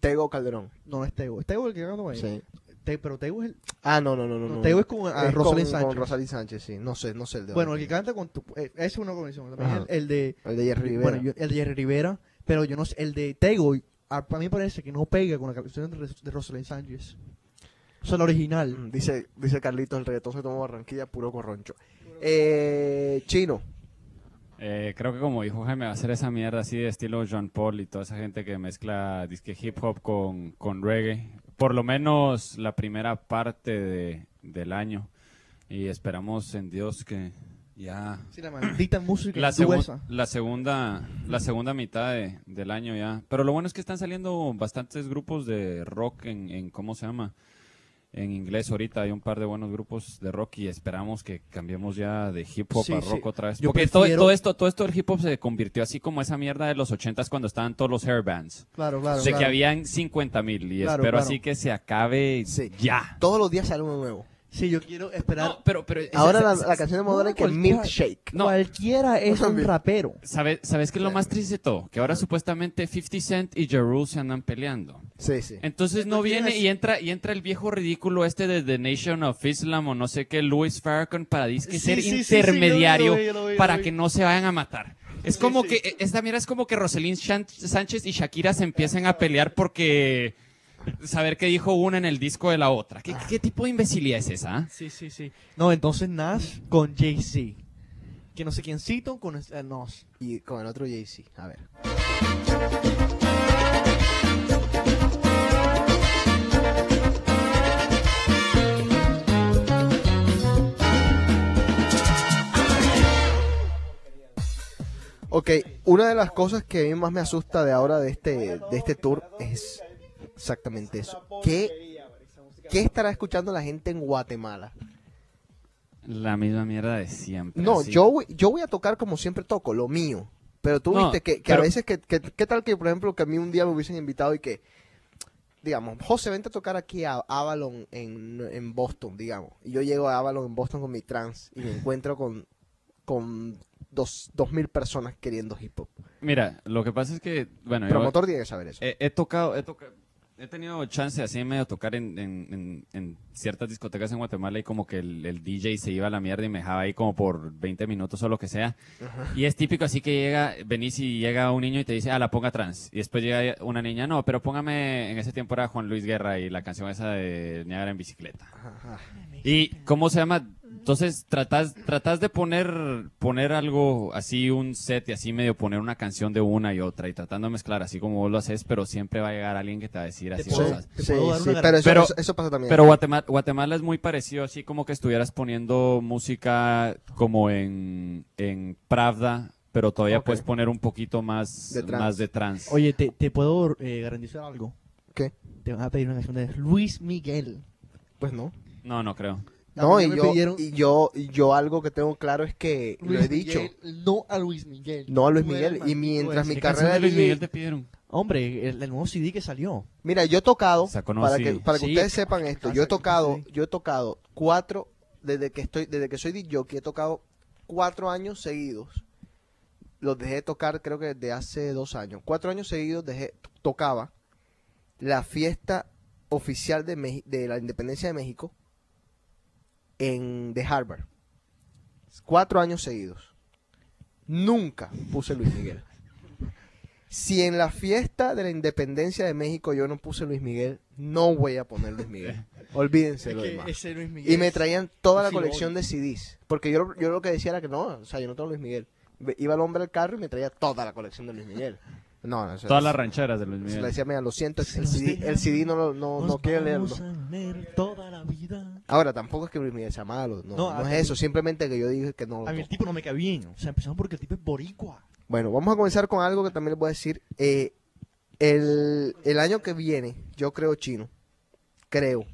Tego Calderón. No, no es Tego. ¿Es Tego el que canta? Sí. Te- pero Tego es el. Ah, no, no, no, no. no, es con Es Rosalind con- Sánchez. Con Rosalind Sánchez, sí. No sé, no sé el de Bueno, el que canta con. Tu, eh, ese es una. También Ajá. el, el de. El de Jerry Rivera. Bueno, yo- el de Jerry Rivera. Pero yo no sé. El de Tego, a, para mí parece que no pega con la canción de, de Rosalind Sánchez. O sea, la original. Mm, Dice, dice Carlitos, el reggaetón se tomó Barranquilla, puro corroncho. Eh, Chino, Eh, creo que como dijo Jaime, va a ser esa mierda así de estilo John Paul y toda esa gente que mezcla disque hip hop con, con reggae. Por lo menos la primera parte de, del año. Y esperamos en Dios que ya Sí, la maldita música la, segun- la segunda la segunda mitad de- del año ya. Pero lo bueno es que están saliendo bastantes grupos de rock en, en ¿cómo se llama? En inglés ahorita hay un par de buenos grupos de rock y esperamos que cambiemos ya de hip hop Sí, a sí. rock otra vez. Yo Porque todo, prefiero- todo esto todo esto del hip hop se convirtió así como esa mierda de los ochentas cuando estaban todos los hair bands. Claro, claro. de que claro. habían 50 mil y Claro, espero claro. así que se acabe Sí. ya. todos los días sale uno nuevo. Sí, yo quiero esperar. No, pero, pero Ahora la, canción de Madonna no, es que Milkshake. No. Cualquiera es un rapero. ¿Sabes, ¿Sabes qué es lo más triste de todo? Que ahora supuestamente 50 Cent y Ja Rule se andan peleando. Sí, sí. Entonces no viene tienes- y entra y entra el viejo ridículo este de The Nation of Islam o no sé qué, Louis Farrakhan para disque Sí, ser sí, sí, sí, intermediario vi, vi, para que no se vayan a matar. Es como sí. que e, esta mira es como que Rosalind Sánchez y Shakira se empiecen a pelear porque saber qué dijo una en el disco de la otra. ¿Qué, qué tipo de imbecilidad es esa? ah? Sí, sí, sí. No, entonces Nas con Jay-Z. Que no sé quién cito con eh, Nas. Y con el otro Jay-Z. A ver. Ok, una de las cosas que a mí más me asusta de ahora de este, de este tour es exactamente eso. ¿Qué, ¿Qué estará escuchando la gente en Guatemala? La misma mierda de siempre. No, así. yo, voy- yo voy a tocar como siempre toco, lo mío. Pero tú No, viste que, que a veces, que, que- ¿qué tal que, por ejemplo, que a mí un día me hubiesen invitado y que, digamos, José, vente a tocar aquí a Avalon en, en Boston, digamos. Y yo llego a Avalon en Boston con mi trans y me encuentro con, con dos, dos mil personas queriendo hip hop. Mira, lo que pasa es que, bueno, El yo- promotor tiene que saber eso. He, he tocado, he tocado, he tenido chance así medio tocar en, en- en- ciertas discotecas en Guatemala y como que el, el DJ se iba a la mierda y me dejaba ahí como por 20 minutos o lo que sea. Y es típico así que llega, venís y llega un niño y te dice, ah, la ponga trans. Y después llega una niña, no, pero póngame, en ese tiempo era Juan Luis Guerra y la canción esa de Niagara en bicicleta. Ajá. ¿Y cómo se llama? Entonces tratas, tratas de poner, poner algo así, un set y así medio poner una canción de una y otra y tratando de mezclar así como vos lo haces, pero siempre va a llegar alguien que te va a decir así puedo- cosas. Sí, sí, pero, eso, Pero- eso, eso pasa también. Pero Guatemala, Guatemala es muy parecido así como que estuvieras poniendo música como en, en Pravda, pero todavía puedes poner un poquito más De trance. más de trance. Oye, te, te puedo eh, garantizar algo. ¿Qué? Te van a pedir una canción de Luis Miguel. Pues no. No, no creo. No, y yo, pidieron y yo, yo algo que tengo claro es que lo he dicho. Miguel, no a Luis Miguel. No a Luis Miguel. Y mientras mi ¿Qué canción carrera de Luis Miguel te pidieron? Hombre, el, el nuevo CD que salió. Mira, yo he tocado, para que, para que Sí, ustedes sepan esto, yo he tocado, yo he tocado cuatro, desde que estoy, desde que soy DJ, he tocado cuatro años seguidos. Los dejé tocar creo que desde hace dos años. Cuatro años seguidos dejé, tocaba la fiesta oficial de, de la independencia de México en de Harvard. Cuatro años seguidos. Nunca puse Luis Miguel. Si en la fiesta de la independencia de México yo no puse Luis Miguel, no voy a poner Luis Miguel. Olvídense lo demás. ese Luis Miguel Y me traían toda la colección de CDs. Porque yo, yo lo que decía era que no, o sea, yo no tengo Luis Miguel. Iba el hombre al carro y me traía toda la colección de Luis Miguel. No, no, Todas las rancheras de Luis se Miguel. le decía, mira, lo siento, Si el CD, el CD no, lo- no, no quiere leerlo. toda la vida. Ahora, tampoco es que Luis Miguel sea malo, no, No, no, a es eso, simplemente que yo dije que no lo A mí el tipo no me cae bien. O sea, empezamos porque el tipo es boricua. Bueno, vamos a comenzar con algo que también les voy a decir. Eh, el, el año que viene, yo creo chino, creo,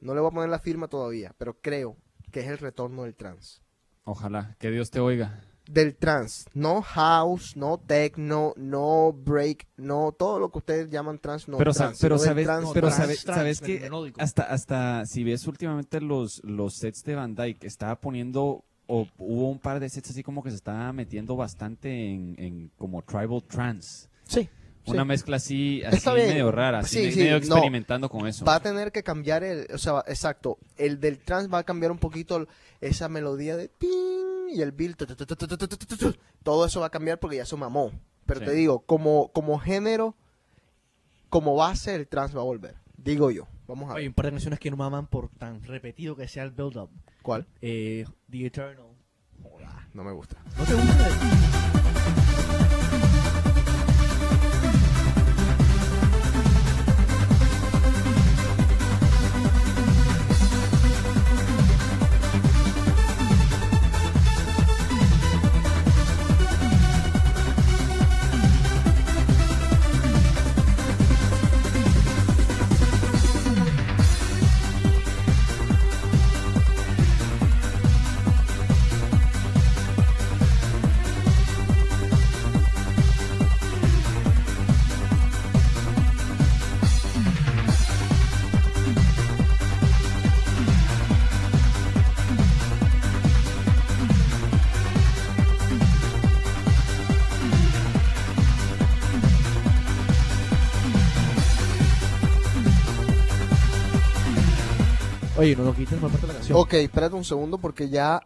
no le voy a poner la firma todavía, pero creo que es el retorno del trans. Ojalá, que Dios te oiga. Del trans, no house, no techno, no break, no todo lo que ustedes llaman trans, no pero sa- trans, pero sabes, trans, pero trans. sabes, trans, sabes que hasta, hasta si ves últimamente los, los sets de Van Dyke, estaba poniendo, o hubo un par de sets así como que se estaba metiendo bastante en, en como tribal trance. Sí, una sí. mezcla así, así medio rara, así sí, medio sí, experimentando no. con eso. Va a tener que cambiar el, o sea, exacto, el del trans va a cambiar un poquito esa melodía de y el beat, todo eso va a cambiar porque ya se mamó. Pero te digo, como, como género, como base, el trans va a volver, digo yo. Vamos a ver. Hay un par de canciones que no maman por tan repetido que sea el build-up. ¿Cuál? Eh, The Eternal. Hola. No me gusta. ¿No te gusta? Oye, no lo quites por parte de la canción. Ok, espérate un segundo porque ya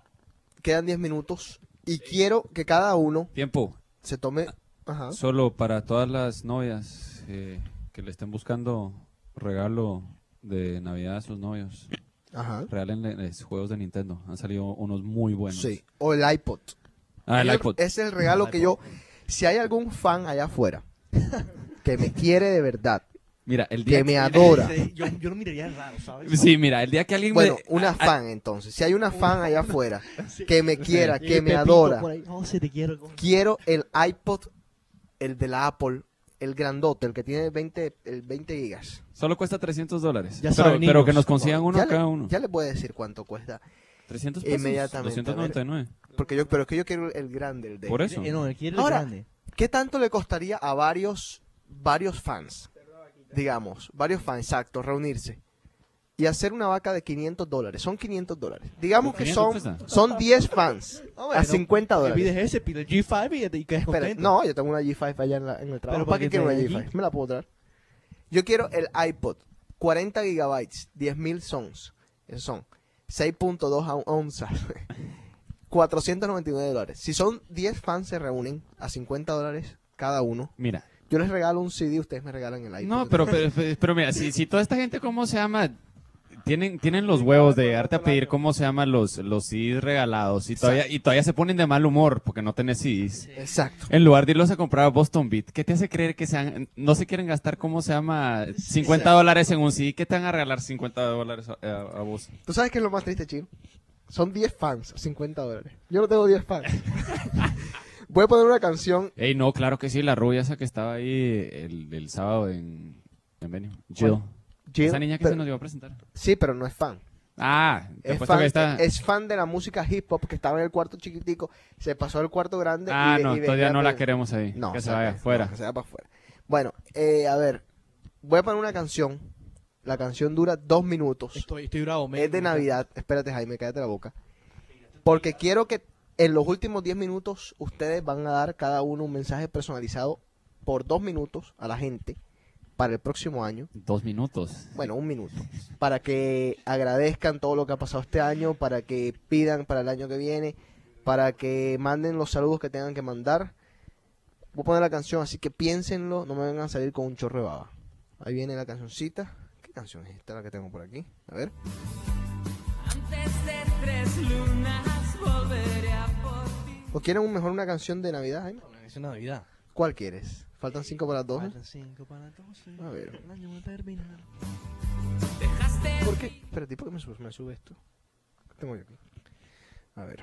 quedan 10 minutos y quiero que cada uno Tiempo, se tome... Ajá. solo para todas las novias eh, que le estén buscando regalo de Navidad a sus novios. Ajá. Regálenles juegos de Nintendo. Han salido unos muy buenos. Sí. O el iPod. Ah, el iPod. Es el regalo El que iPod. yo... Si hay algún fan allá afuera que me quiere de verdad, Mira, el día que me adora. Yo, yo lo miraría raro, ¿sabes? Sí, mira, el día que alguien Bueno, me... una a- a- fan entonces. Si hay una fan allá afuera que me quiera, que me adora, Oh, sí, te quiero. quiero el iPod, el de la Apple, el grandote, el que tiene 20, el 20 gigas. Solo cuesta 300 dólares. Ya pero, saben, pero que nos consigan uno ya, a cada le, uno. ya le puedo decir cuánto cuesta. 300 pesos. Inmediatamente, a ver. 299. Porque yo, pero es que yo quiero el grande, el de. Por eso. Eh, no, él quiere el Ahora, grande. ¿Qué tanto le costaría a varios, varios fans? Digamos, varios fans, exacto, reunirse. Y hacer una vaca de 500 dólares. Son 500 dólares. Digamos que 500 son, son 10 fans a bueno, 50 El dólares. video es ese, pide el G5 y, y quedas Espera, contento. no, yo tengo una G5 allá en, la- en el trabajo. Pero ¿Para ¿para qué quiero una traes G5? aquí? Me la puedo traer. Yo quiero el iPod, 40 gigabytes, 10.000 sons. Esos son 6.2 on- onzas. 499 dólares. Si son 10 fans se reúnen a 50 dólares cada uno. Mira. Yo les regalo un CD, ustedes me regalan el iPod. No, pero, pero, mira, si, si toda esta gente, ¿cómo se llama? Tienen, tienen los huevos de llegarte a pedir, ¿cómo se llaman los, los CDs regalados? Y todavía, y todavía se ponen de mal humor porque no tenés CDs. Exacto. En lugar de irlos a comprar a Boston Beat, ¿qué te hace creer que sean, no se quieren gastar, ¿cómo se llama? 50 dólares en un CD. ¿Qué te van a regalar 50 dólares a, a- a vos? ¿Tú sabes qué es lo más triste, chino? Son 10 fans a 50 dólares. Yo no tengo 10 fans. Voy a poner una canción. Ey, no, claro que sí, la rubia esa que estaba ahí el, el sábado en, en Venue. Jill. Esa niña que pero- se nos iba a presentar. Sí, pero no es fan. Ah, te Es fan, que está... es fan de la música hip hop que estaba en el cuarto chiquitico, se pasó al cuarto grande. Ah, y, no, y todavía no la queremos ahí. No, que se vaya no, afuera. que se vaya para afuera. Bueno, eh, a ver, voy a poner una canción. La canción dura dos minutos. Estoy, estoy bravo. me- es de me- Navidad. Espérate, Jaime, cállate la boca. Porque quiero que en los últimos 10 minutos ustedes van a dar cada uno un mensaje personalizado por dos minutos a la gente para el próximo año. Dos minutos. Bueno, un minuto. Para que agradezcan todo lo que ha pasado este año, para que pidan para el año que viene, para que manden los saludos que tengan que mandar. Voy a poner la canción, así que piénsenlo, no me vengan a salir con un chorro de baba. Ahí viene la cancioncita. ¿Qué canción es esta la que tengo por aquí? A ver. Antes de tres lunas volveré. ¿O quieren un- mejor una canción de Navidad, Jaime? Una canción de Navidad. ¿Cuál quieres? Faltan cinco para las 12. Faltan cinco para las 12. A ver. El año va a terminar. Dejaste ¿Por qué? Espérate, ¿por qué me sube, me sube esto? ¿Qué tengo yo aquí? A ver.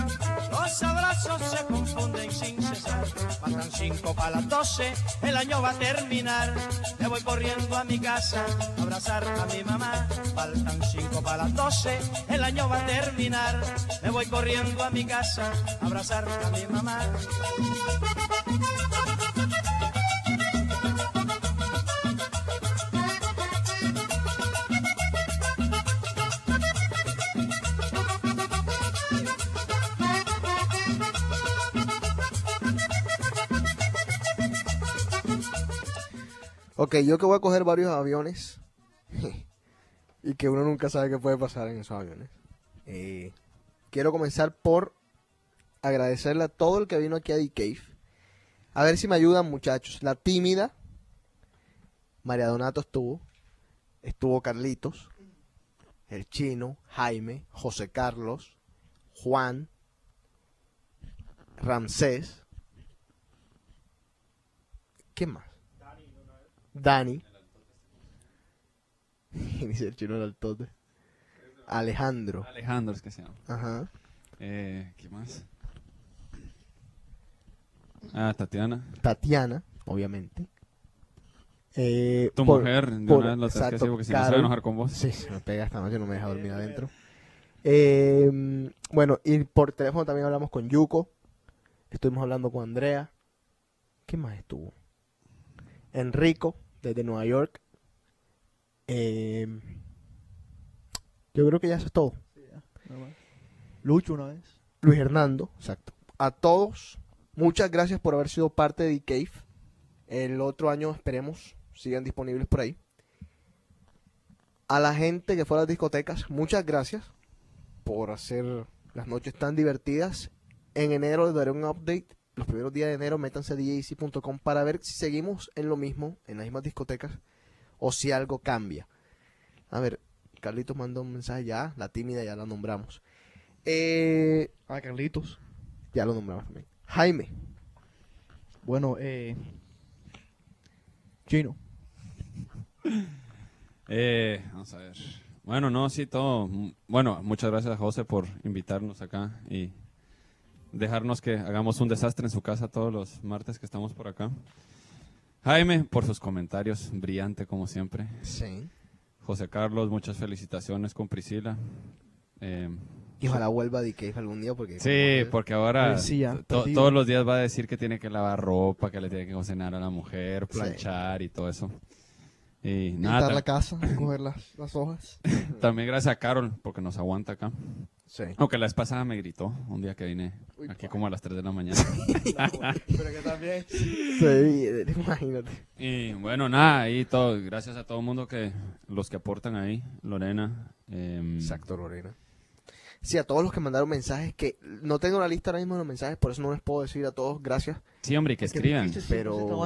Los abrazos se confunden sin cesar. Faltan cinco para las doce, el año va a terminar. Me voy corriendo a mi casa a abrazar a mi mamá. Faltan cinco para las doce, el año va a terminar. Me voy corriendo a mi casa a abrazar a mi mamá. Ok, yo que voy a coger varios aviones y que uno nunca sabe qué puede pasar en esos aviones. eh, quiero comenzar por agradecerle a todo el que vino aquí a The Cave. A ver si me ayudan muchachos. La tímida, María Donato estuvo, estuvo Carlitos, el chino, Jaime, José Carlos, Juan, Ramsés. ¿Qué más? Dani. El chino altote. Alejandro. Alejandro es que se llama. Ajá. Eh, ¿Qué más? Ah, Tatiana. Tatiana, obviamente. Eh, Tu por- mujer, de por- una vez lo exacto, decir porque si no se va a Carol. enojar con vos. Sí, se me pega esta noche, no me deja dormir adentro. Eh, bueno, y por teléfono también hablamos con Yuko. Estuvimos hablando con Andrea. ¿Qué más estuvo? Enrico, desde Nueva York. Eh, yo creo que ya eso es todo. Lucho una vez. Luis Hernando, exacto. A todos, muchas gracias por haber sido parte de The Cave. El otro año esperemos sigan disponibles por ahí. A la gente que fue a las discotecas, muchas gracias por hacer las noches tan divertidas. En enero les daré un update. Los primeros días de enero métanse a djc.com para ver si seguimos en lo mismo, en las mismas discotecas, o si algo cambia. A ver, Carlitos mandó un mensaje ya, la tímida ya la nombramos. Eh, Ah, Carlitos. ya lo nombramos también. Jaime. Bueno, eh. Chino. Eh, vamos a ver. Bueno, no, sí, todo. mm, Bueno, muchas gracias a José por invitarnos acá y dejarnos que hagamos un desastre en su casa todos los martes que estamos por acá. Jaime, por sus comentarios, brillante como siempre. Sí. José Carlos, muchas felicitaciones con Priscila. Eh, Y ojalá vuelva a The Cave algún día porque... Sí, porque ahora Sí, ya, to- perdido. todos los días va a decir que tiene que lavar ropa, que le tiene que cocinar a la mujer, Sí. planchar y todo eso. Y nada, la casa, coger las, las hojas. también gracias a Carol porque nos aguanta acá. Sí. Aunque la vez pasada me gritó un día que vine Uy, aquí pa. como a las 3 de la mañana. Pero que también. Sí, imagínate. y bueno, nada, ahí todo, gracias a todo el mundo que los que aportan ahí, Lorena. em, Exacto, Lorena. Sí, a todos los que mandaron mensajes, que no tengo la lista ahora mismo de los mensajes, por eso no les puedo decir a todos gracias. Sí, hombre, que escriban. Pero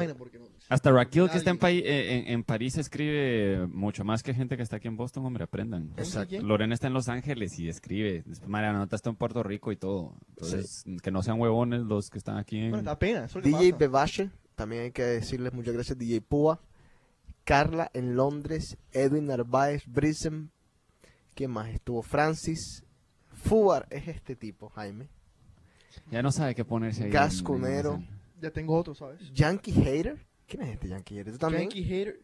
Hasta Raquel, que está en, eh, en, en París, escribe mucho más que gente que está aquí en Boston, hombre, aprendan. Exacto. Lorena está en Los Ángeles y escribe. Después Marianota está en Puerto Rico y todo. Entonces, que no sean huevones los que están aquí en... Bueno, da pena, eso es lo que DJ. Bebache, también hay que decirles muchas gracias. DJ Púa, Carla en Londres, Edwin Narváez, Brisbane, ¿quién más estuvo? Francis, Fubar es este tipo, Jaime. Ya no sabe qué ponerse ahí. en- Gasconero, en- Ya tengo otro, ¿sabes? Yankee Hater. ¿Quién es este Yankee Hater? ¿Tú también? Yankee Hater.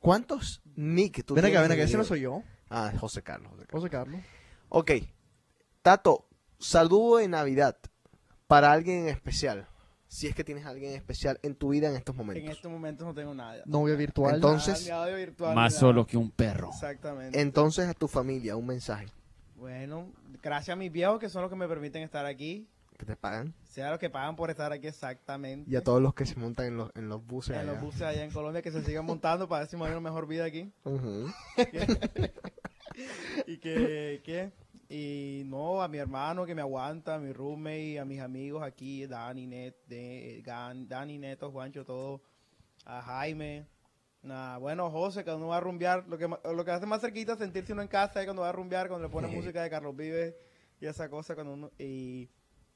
¿Cuántos nick tú Ven acá, tienes ven acá, en ese no soy yo. Ah, José Carlos. José Carlos. José Carlos. Ok. Tato, saludo de Navidad para alguien en especial. Si es que tienes a alguien en especial en tu vida en estos En momentos. estos momentos no tengo nada. Novia virtual. Entonces- Nada, virtual, Más nada. solo que un perro. Exactamente. Entonces a tu familia, un mensaje. Bueno, gracias a mis viejos que son los que me permiten estar aquí. Que te pagan. Sea los que pagan por estar aquí exactamente. Y a todos los que se montan en los, en los buses. en los buses allá en Colombia que se sigan montando para ver si me una mejor vida aquí. Y que, ¿qué? Y no, a mi hermano que me aguanta, a mi roommate, a mis amigos aquí, Dani, Net, de, Gan- Dani, Neto, Juancho, todo, a Jaime, Nah, bueno, José, cuando uno va a rumbear, lo que, lo que hace más cerquita es sentirse uno en casa es cuando va a rumbear, cuando le pone Sí. música de Carlos Vives y esa cosa, cuando uno, y,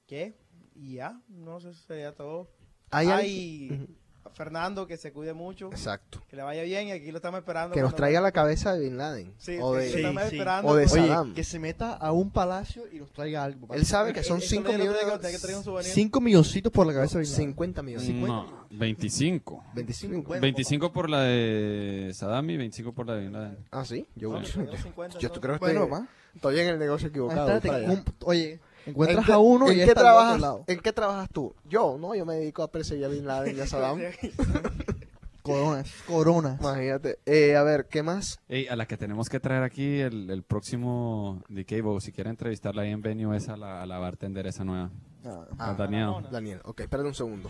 ¿qué? Y ya, no sé si sería todo. ¿Hay. A Fernando, que se cuide mucho. Exacto. Que le vaya bien y aquí lo estamos esperando. Que nos traiga la cabeza de Bin Laden. Sí, o sí, de, sí, estamos esperando. o de Oye, Saddam. Que se meta a un palacio y nos traiga algo. Él sabe que son Eso 5 le digo, millones. tiene que traer un souvenir. 5 milloncitos por la cabeza de Bin Laden. 50 millones. No, 25. 25. 25 por la de Saddam y 25 por la de Bin Laden. Ah, sí. Yo, No, yo, pero 50, yo entonces. creo que Bueno, estoy, ma. estoy en el negocio Ah, equivocado. espérate, para allá. un- oye, encuentras ¿En qué- a uno ¿en y qué, trabajas, lado. ¿En qué trabajas tú? Yo, no, yo me dedico a perseguir a Bin Laden y a Saddam. Coronas, coronas. Imagínate. Eh, a ver, ¿qué más? Ey, a la que tenemos que traer aquí el, el próximo DK Bow, si quiere entrevistarla ahí en venue, es a la, a la bartender esa nueva. Ah, a Daniel. Daniel, ok, espérate un segundo.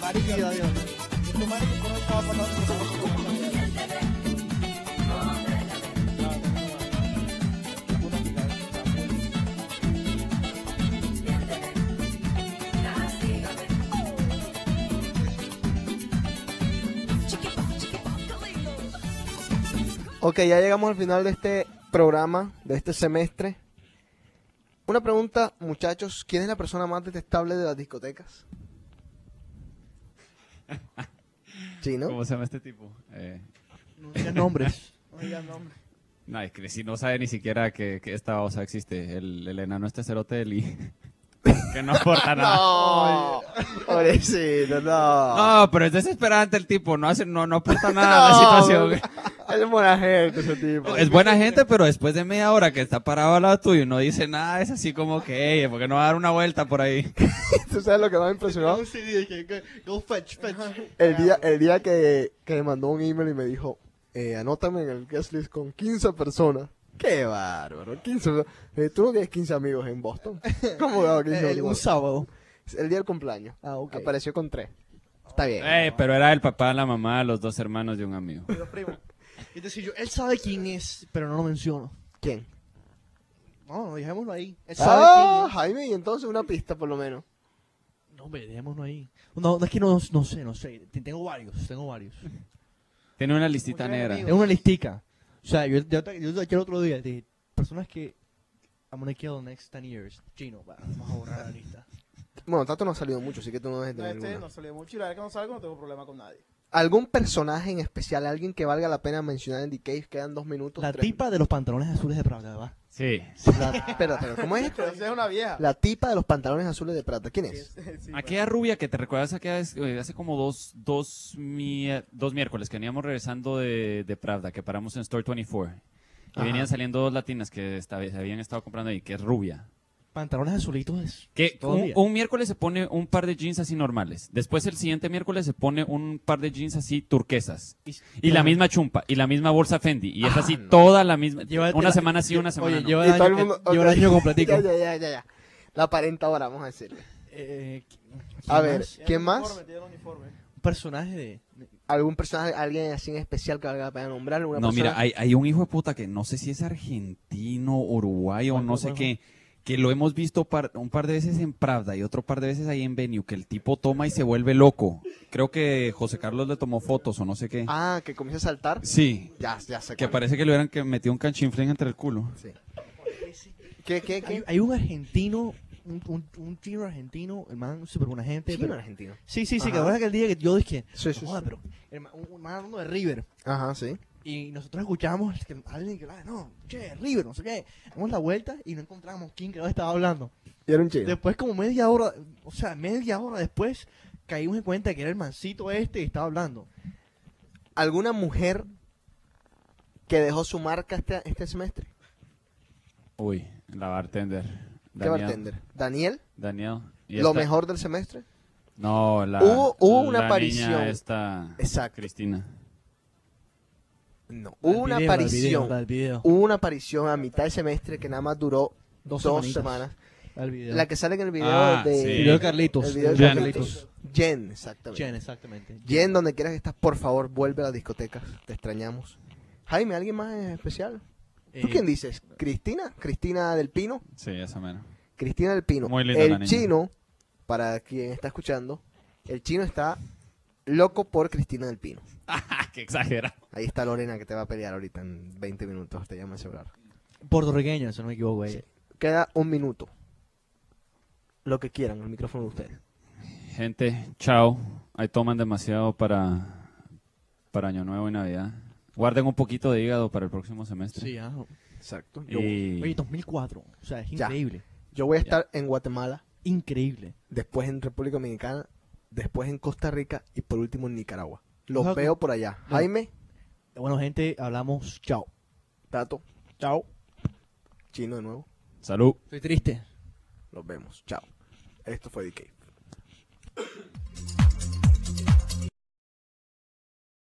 Marica, esto, marica, ¿cómo estaba pasando? Ok, ya llegamos al final de este programa, de este semestre. Una pregunta, muchachos, ¿quién es la persona más detestable de las discotecas? Chino. ¿Cómo se llama este tipo? Eh, No digas nombres. No digas nombre. no, es que si no sabe ni siquiera que, que esta osa existe. El, el enano este cerote del I. que no aporta nada. No, pobrecito, no. No, pero es desesperante el tipo, no hace, no, no aporta nada a la situación. Es buena gente ese tipo. Es buena gente, pero después de media hora que está parado al lado tuyo y no dice nada, es así como que, "Ey, ¿por qué no va a dar una vuelta por ahí? ¿Tú sabes lo que más me impresionó? Sí, dije que- Go fetch, fetch. El día, el día que, que me mandó un email y me dijo, eh, anótame en el guest list con 15 personas. Qué bárbaro, 15 personas. Eh, Tú no tienes 15 amigos en Boston. ¿Cómo que no, 15 Eh, un amigos? sábado. El día del cumpleaños. Ah, ok. Apareció con 3. Está bien. Eh, pero era el papá, la mamá, los dos hermanos de un amigo. Es decir, yo, él sabe quién es, pero no lo menciono. ¿Quién? No, dejémoslo ahí. Él sabe Ah, quién Jaime, y entonces una pista por lo menos. No, hombre, dejémoslo ahí. No, no es que no, no sé, no sé. Tengo varios, tengo varios. Tiene una listita negra. Tengo una listica. O sea, yo, yo, yo, yo el otro día dije, personas que I'm gonna kill the next 10 years. Chino, va, vamos a borrar la lista. Bueno, Tato no ha salido mucho, así que tú no debes No, tener este ninguna. no salió mucho y la verdad que no salgo, no tengo problema con nadie. ¿Algún personaje en especial, alguien que valga la pena mencionar en The Cave? Quedan dos minutos. La tres- tipa de los pantalones azules de Pravda, ¿va? Sí. La, espera, espera, ¿cómo es? Pero es una vieja. La tipa de los pantalones azules de plata. ¿Quién es? Sí, Aquella rubia que te recuerdas aquella vez, eh, hace como dos, dos, mier- dos miércoles que veníamos regresando de, de Pravda, que paramos en Store 24. Y Ajá. venían saliendo dos latinas que esta vez habían estado comprando ahí, que es rubia. Pantalones azulitos Que un, miércoles se pone un par de jeans así normales. Después el siguiente miércoles se pone un par de jeans así turquesas. Y la misma chumpa. Y la misma bolsa Fendi. Y es Ah, así no. toda la misma. Llévate una la- semana sí, una semana oye, no. lleva el año, mundo- eh, lleva el ok. año completico. Ya, ya, ya, ya. La aparentadora, vamos a decirle. Eh, ¿quién A ver, más? ¿quién más? Un personaje de... ¿Algún personaje, alguien así en especial que valga la pena nombrar? ¿Alguna No, persona? mira, hay, hay un hijo de puta que no sé si es argentino, uruguayo, ¿Cuál, no sé qué, que lo hemos visto par- un par de veces en Pravda y otro par de veces ahí en Venue, que el tipo toma y se vuelve loco. Creo que José Carlos le tomó fotos o no sé qué. Ah, que comienza a saltar. Sí, Ya, ya sé. que cuál. parece que le hubieran que metido un canchinflín entre el culo. Sí. ¿Qué, qué, Hay, qué? hay un argentino, un, un, un chino argentino, el man súper buena gente. Chino pero- argentino. Sí, sí, sí, Ajá. que ahora aquel día que yo dije, Sí, sí, "Joda, sí. pero un, un man hablando de River. Ajá, sí. Y nosotros escuchamos que alguien que hablaba, no, che, River, no sé qué. Damos la vuelta y no encontramos quién que estaba hablando. Y era un chino. Después, como media hora, o sea, media hora después, caímos en cuenta que era el mancito este y estaba hablando. ¿Alguna mujer que dejó su marca este, este semestre? Uy, la bartender. ¿Qué Daniel- bartender? ¿Daniel? Daniel. Y ¿Lo esta- mejor del semestre? No, la. Hubo- hubo una aparición. niña esta. Exacto. Cristina. No. Hubo una video, el aparición. video, el video. Hubo una aparición a mitad de semestre que nada más duró Dos semanas. Video. La que sale en el video Ah, de... sí. El video de Carlitos. El video de Jen. Carlitos. Jen, exactamente. Jen, donde quieras que estás, por favor, vuelve a las discotecas. Te extrañamos. Jaime, ¿alguien más especial? ¿Tú Eh, quién dices? ¿Cristina? ¿Cristina del Pino? Sí, esa menos. Cristina del Pino. Muy linda la el niña. chino, para quien está escuchando, el chino está loco por Cristina del Pino. ¡Qué exagerado! Ahí está Lorena que te va a pelear ahorita en 20 minutos. Te llama a celular. Puertorriqueño, si no me equivoco. eh. Queda un minuto. Lo que quieran, el micrófono de ustedes. Gente, chao. Ahí toman demasiado para, para Año Nuevo y Navidad. Guarden un poquito de hígado para el próximo semestre. Sí, ah. Exacto. Y- Oye, 2004. O sea, es Ya. increíble. Yo voy a estar en Guatemala, Increíble. después en República Dominicana, después en Costa Rica y por último en Nicaragua. Los veo por allá. Jaime. Bueno, gente, hablamos. Chao. Tato. Chao. Chino de nuevo. Salud. Estoy triste. Nos vemos. Chao. Esto fue DK.